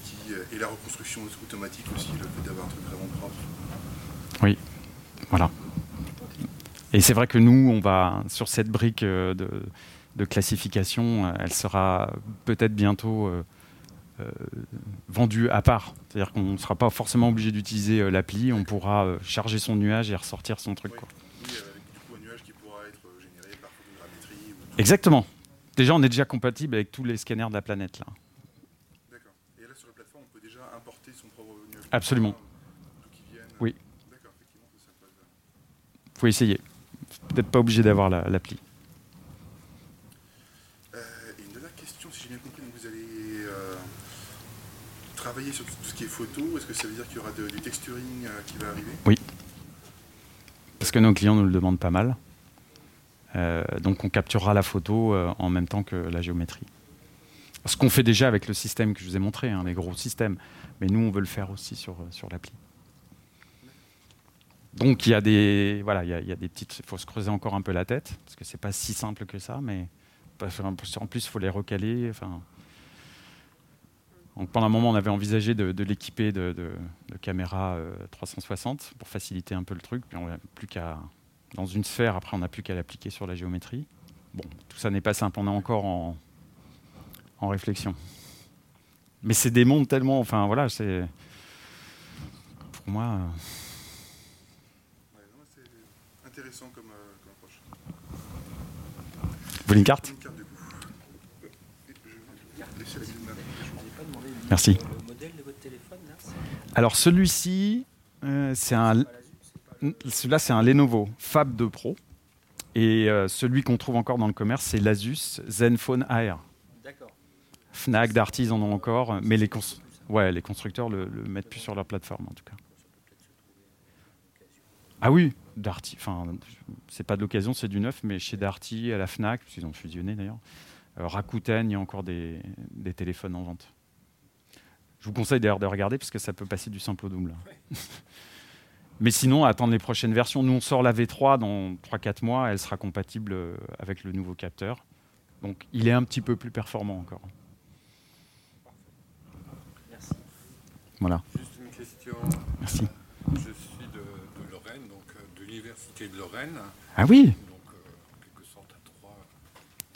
qui, euh, et la reconstruction automatique aussi, le fait d'avoir un truc vraiment propre. Oui, voilà. Et c'est vrai que nous, on va sur cette brique euh, de, de classification, euh, elle sera peut-être bientôt euh, euh, vendue à part. C'est-à-dire qu'on ne sera pas forcément obligé d'utiliser euh, l'appli, on pourra charger son nuage et ressortir son truc. Oui. quoi. Oui, avec du coup un nuage qui pourra être généré par photogrammétrie. Ou. Exactement. Déjà, on est déjà compatible avec tous les scanners de la planète. Là. D'accord. Et là sur la plateforme, on peut déjà importer son propre nuage. Absolument. Oui. Vous pouvez essayer. Peut-être pas obligé d'avoir la- l'appli. Euh, et une dernière question, si j'ai bien compris, donc vous allez euh, travailler sur tout tout ce qui est photo. Est-ce que ça veut dire qu'il y aura de- du texturing euh, qui va arriver? Parce que nos clients nous le demandent pas mal. Euh, donc on capturera la photo euh, en même temps que la géométrie. Ce qu'on fait déjà avec le système que je vous ai montré, hein, les gros systèmes. Mais nous, on veut le faire aussi sur, euh, sur l'appli. Donc il y a des voilà, il y a, des petites. Il faut se creuser encore un peu la tête parce que c'est pas si simple que ça, mais en plus il faut les recaler. Enfin, donc pendant un moment, on avait envisagé de, l'équiper de, caméras euh, 360 pour faciliter un peu le truc. Puis on plus qu'à dans une sphère. Après, on n'a plus qu'à l'appliquer sur la géométrie. Bon, tout ça n'est pas simple. On est encore en, en réflexion. Mais c'est des mondes tellement. Enfin voilà, c'est pour moi. euh, Ouais, non, C'est intéressant comme, euh, comme approche. Vous voulez une carte? Une du coup. Le- Merci. le modèle de votre téléphone, là c'est Alors celui-ci, euh, c'est un. Celui-là, c'est un Lenovo Fab 2 Pro. Et euh, celui qu'on trouve encore dans le commerce, c'est l'Asus Zenfone Air. Fnac, Darty, en ont encore, mais les, constructeurs le, le mettent plus sur leur plateforme en tout cas. Ah oui, Darty, enfin, c'est pas de l'occasion, c'est du neuf, mais chez Darty, à la Fnac, qu'ils ont fusionné d'ailleurs, euh, Rakuten, il y a encore des, des téléphones en vente. Je vous conseille d'ailleurs de regarder parce que ça peut passer du simple au double. Mais sinon, attendre les prochaines versions. Nous, on sort la V3 dans 3-4 mois. Elle sera compatible euh, avec le nouveau capteur. Donc, il est un petit peu plus performant encore. Voilà. Juste une question. Merci. Je suis de, de Lorraine, donc euh, de l'Université de Lorraine, Ah oui, donc euh, en quelque sorte à trois.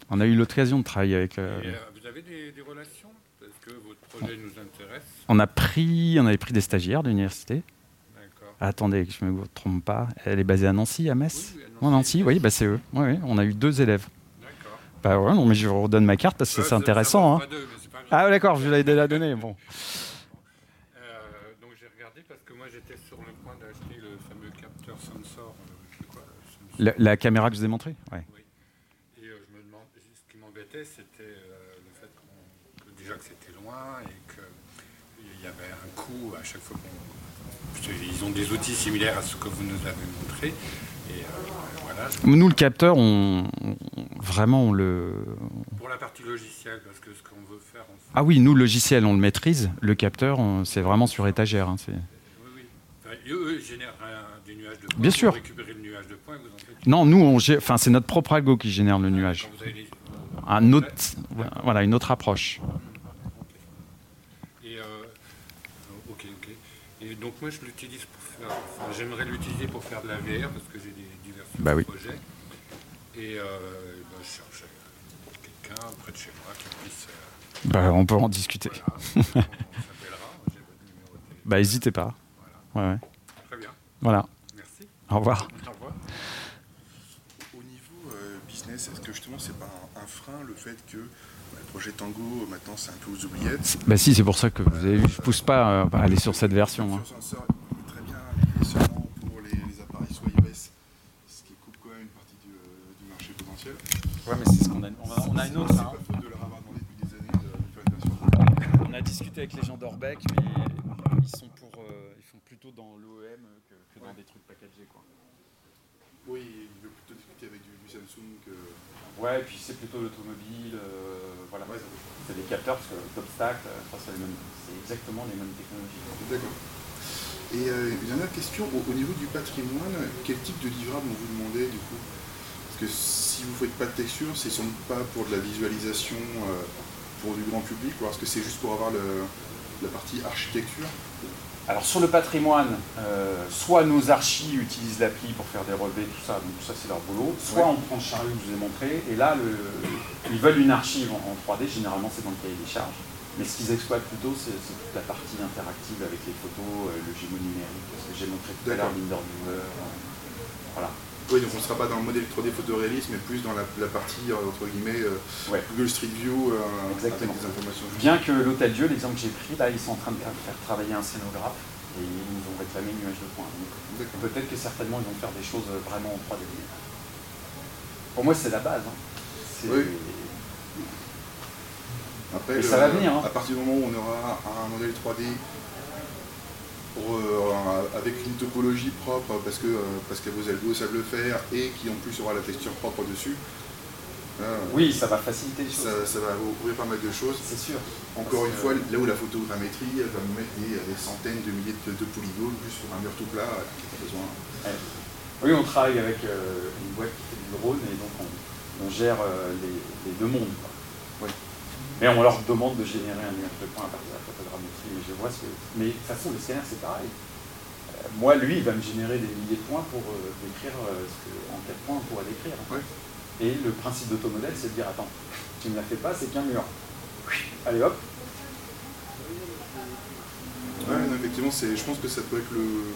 on a eu l'occasion de travailler avec. euh, vous avez des, des relations? Parce que votre projet nous intéresse? on a pris, on avait pris des stagiaires de l'université. Attendez, que je ne me trompe pas. Elle est basée à Nancy, à Metz? Oui, oui, à Oh, Nancy. Oui, bah, c'est eux. Oui, oui, on a eu deux élèves. D'accord. Bah ouais, non, mais je vous redonne ma carte parce que Ouais, c'est intéressant. hein. pas d'eux, pas. Ah, d'accord, je l'avais déjà donné. Bon. Euh, donc j'ai regardé parce que moi j'étais sur le point d'acheter le fameux capteur sensor. euh, je sais quoi, Samsung. La, la caméra que je vous ai montrée ouais. Et euh, je me demande, ce qui m'embêtait, c'était euh, le fait qu'on, que déjà que c'était loin et qu'il y avait un coût à chaque fois qu'on. Ils ont des outils similaires à ce que vous nous avez montré. Et euh, voilà. Nous, le capteur, on, on- vraiment, on le. Pour la partie logicielle, parce que ce qu'on veut faire, on Ah oui, nous, le logiciel, on le maîtrise. Le capteur, c'est vraiment sur étagère. hein, c'est- Oui, oui. Enfin, eux, ils génèrent un- des nuages de points. Bien sûr. Vous récupérez le nuage de points et vous en faites. Non, nous, on enfin, c'est notre propre algo qui génère le nuage. Avez les- Un autre, voilà, une autre approche. Et euh, ok, ok. Et donc moi je l'utilise pour faire. enfin, j'aimerais l'utiliser pour faire de la VR parce que j'ai des divers Bah oui. projets. Et euh, ben, je cherchais quelqu'un près de chez moi qui puisse. euh, Bah, on peut en discuter. voilà, on s'appellera. Bah, n'hésitez pas. Ouais, ouais. Voilà. Merci. Au revoir. Au revoir. Au niveau euh, business, est-ce que justement c'est pas un, un frein le fait que bah, le projet Tango maintenant c'est un peu aux oubliettes? Bah, si, c'est pour ça que vous avez vu, je pousse pas euh, à aller sur cette version. hein. Très bien seulement pour les, les appareils sous iOS, ce qui coupe quand même une partie du, euh, du marché potentiel. Ouais, mais c'est ce qu'on a. On a, une autre. hein. C'est pas faute de leur avoir demandé depuis des années de, de faire une version. On a discuté avec les gens d'Orbec, mais ils sont pour, euh, ils font plutôt dans l'OEM que, des trucs packagés, quoi. Oui, il veut plutôt discuter avec du, du Samsung que. Ouais, et puis c'est plutôt l'automobile, euh, voilà. Ouais, C'est des capteurs parce que TopStack, euh, enfin, c'est les mêmes- c'est exactement les mêmes technologies. D'accord. Et euh, une dernière question, au, au niveau du patrimoine, quel type de livrable on vous demandait du coup? Parce que si vous ne faites pas de texture, c'est sans doute pas pour de la visualisation euh, pour du grand public, ou est-ce que c'est juste pour avoir le- la partie architecture? Alors sur le patrimoine, euh, soit nos archis utilisent l'appli pour faire des relevés, tout ça, donc ça c'est leur boulot, soit on prend chariot que je vous ai montré, et là le- ils veulent une archive en, en 3D, généralement c'est dans le cahier des charges. Mais ce qu'ils exploitent plutôt, c'est toute la partie interactive avec les photos, euh, le jumeau numérique, ce que j'ai montré tout à l'heure, D'accord. l'Inderviewer. euh, voilà. Oui, donc on ne sera pas dans le modèle 3D photoréaliste, mais plus dans la, la partie, euh, entre guillemets, euh, Ouais. Google Street View, euh, Exactement. avec des informations. Bien que l'Hôtel Dieu, l'exemple que j'ai pris, là, ils sont en train de faire travailler un scénographe et ils nous ont réclamé une nuage de D'accord. Peut-être que certainement ils vont faire des choses vraiment en 3D. Pour moi, c'est la base. hein. Oui. Après, Et le- ça va venir, hein. à partir du moment où on aura un modèle 3D pour, euh, avec une topologie propre, parce que, euh, parce que vos algos savent le faire, et qui en plus aura la texture propre dessus, euh, Oui, ça va faciliter les choses. ça, ça va ouvrir pas mal de choses. C'est sûr. Encore une fois, que- là où la photogrammétrie, elle va nous mettre des, des centaines de milliers de, de polygones juste sur un mur tout plat, euh, qui n'a pas besoin. Ouais. Oui, on travaille avec euh, une boîte qui fait du drone et donc on, on gère euh, les, les deux mondes. quoi. Mais on leur demande de générer un nuage de points à partir de la photogrammétrie. Mais je vois ce que. Mais de toute façon, le scanner c'est pareil. Euh, moi, lui, il va me générer des milliers de points pour euh, décrire euh, ce que, en quatre points on pourrait décrire. Et le principe d'automodèle, c'est de dire attends, tu ne la fais pas, c'est qu'un mur. Allez hop, Ouais, non, effectivement, c'est, je pense que ça peut être le,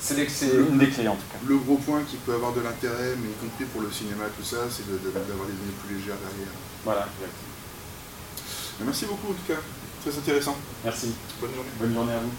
c'est une des clés en tout cas. le gros point qui peut avoir de l'intérêt, mais y compris pour le cinéma, tout ça, c'est de- de- d'avoir des données plus légères derrière. Voilà, exact. Merci beaucoup en tout cas, très intéressant. Merci. Bonne journée. Bonne journée à vous.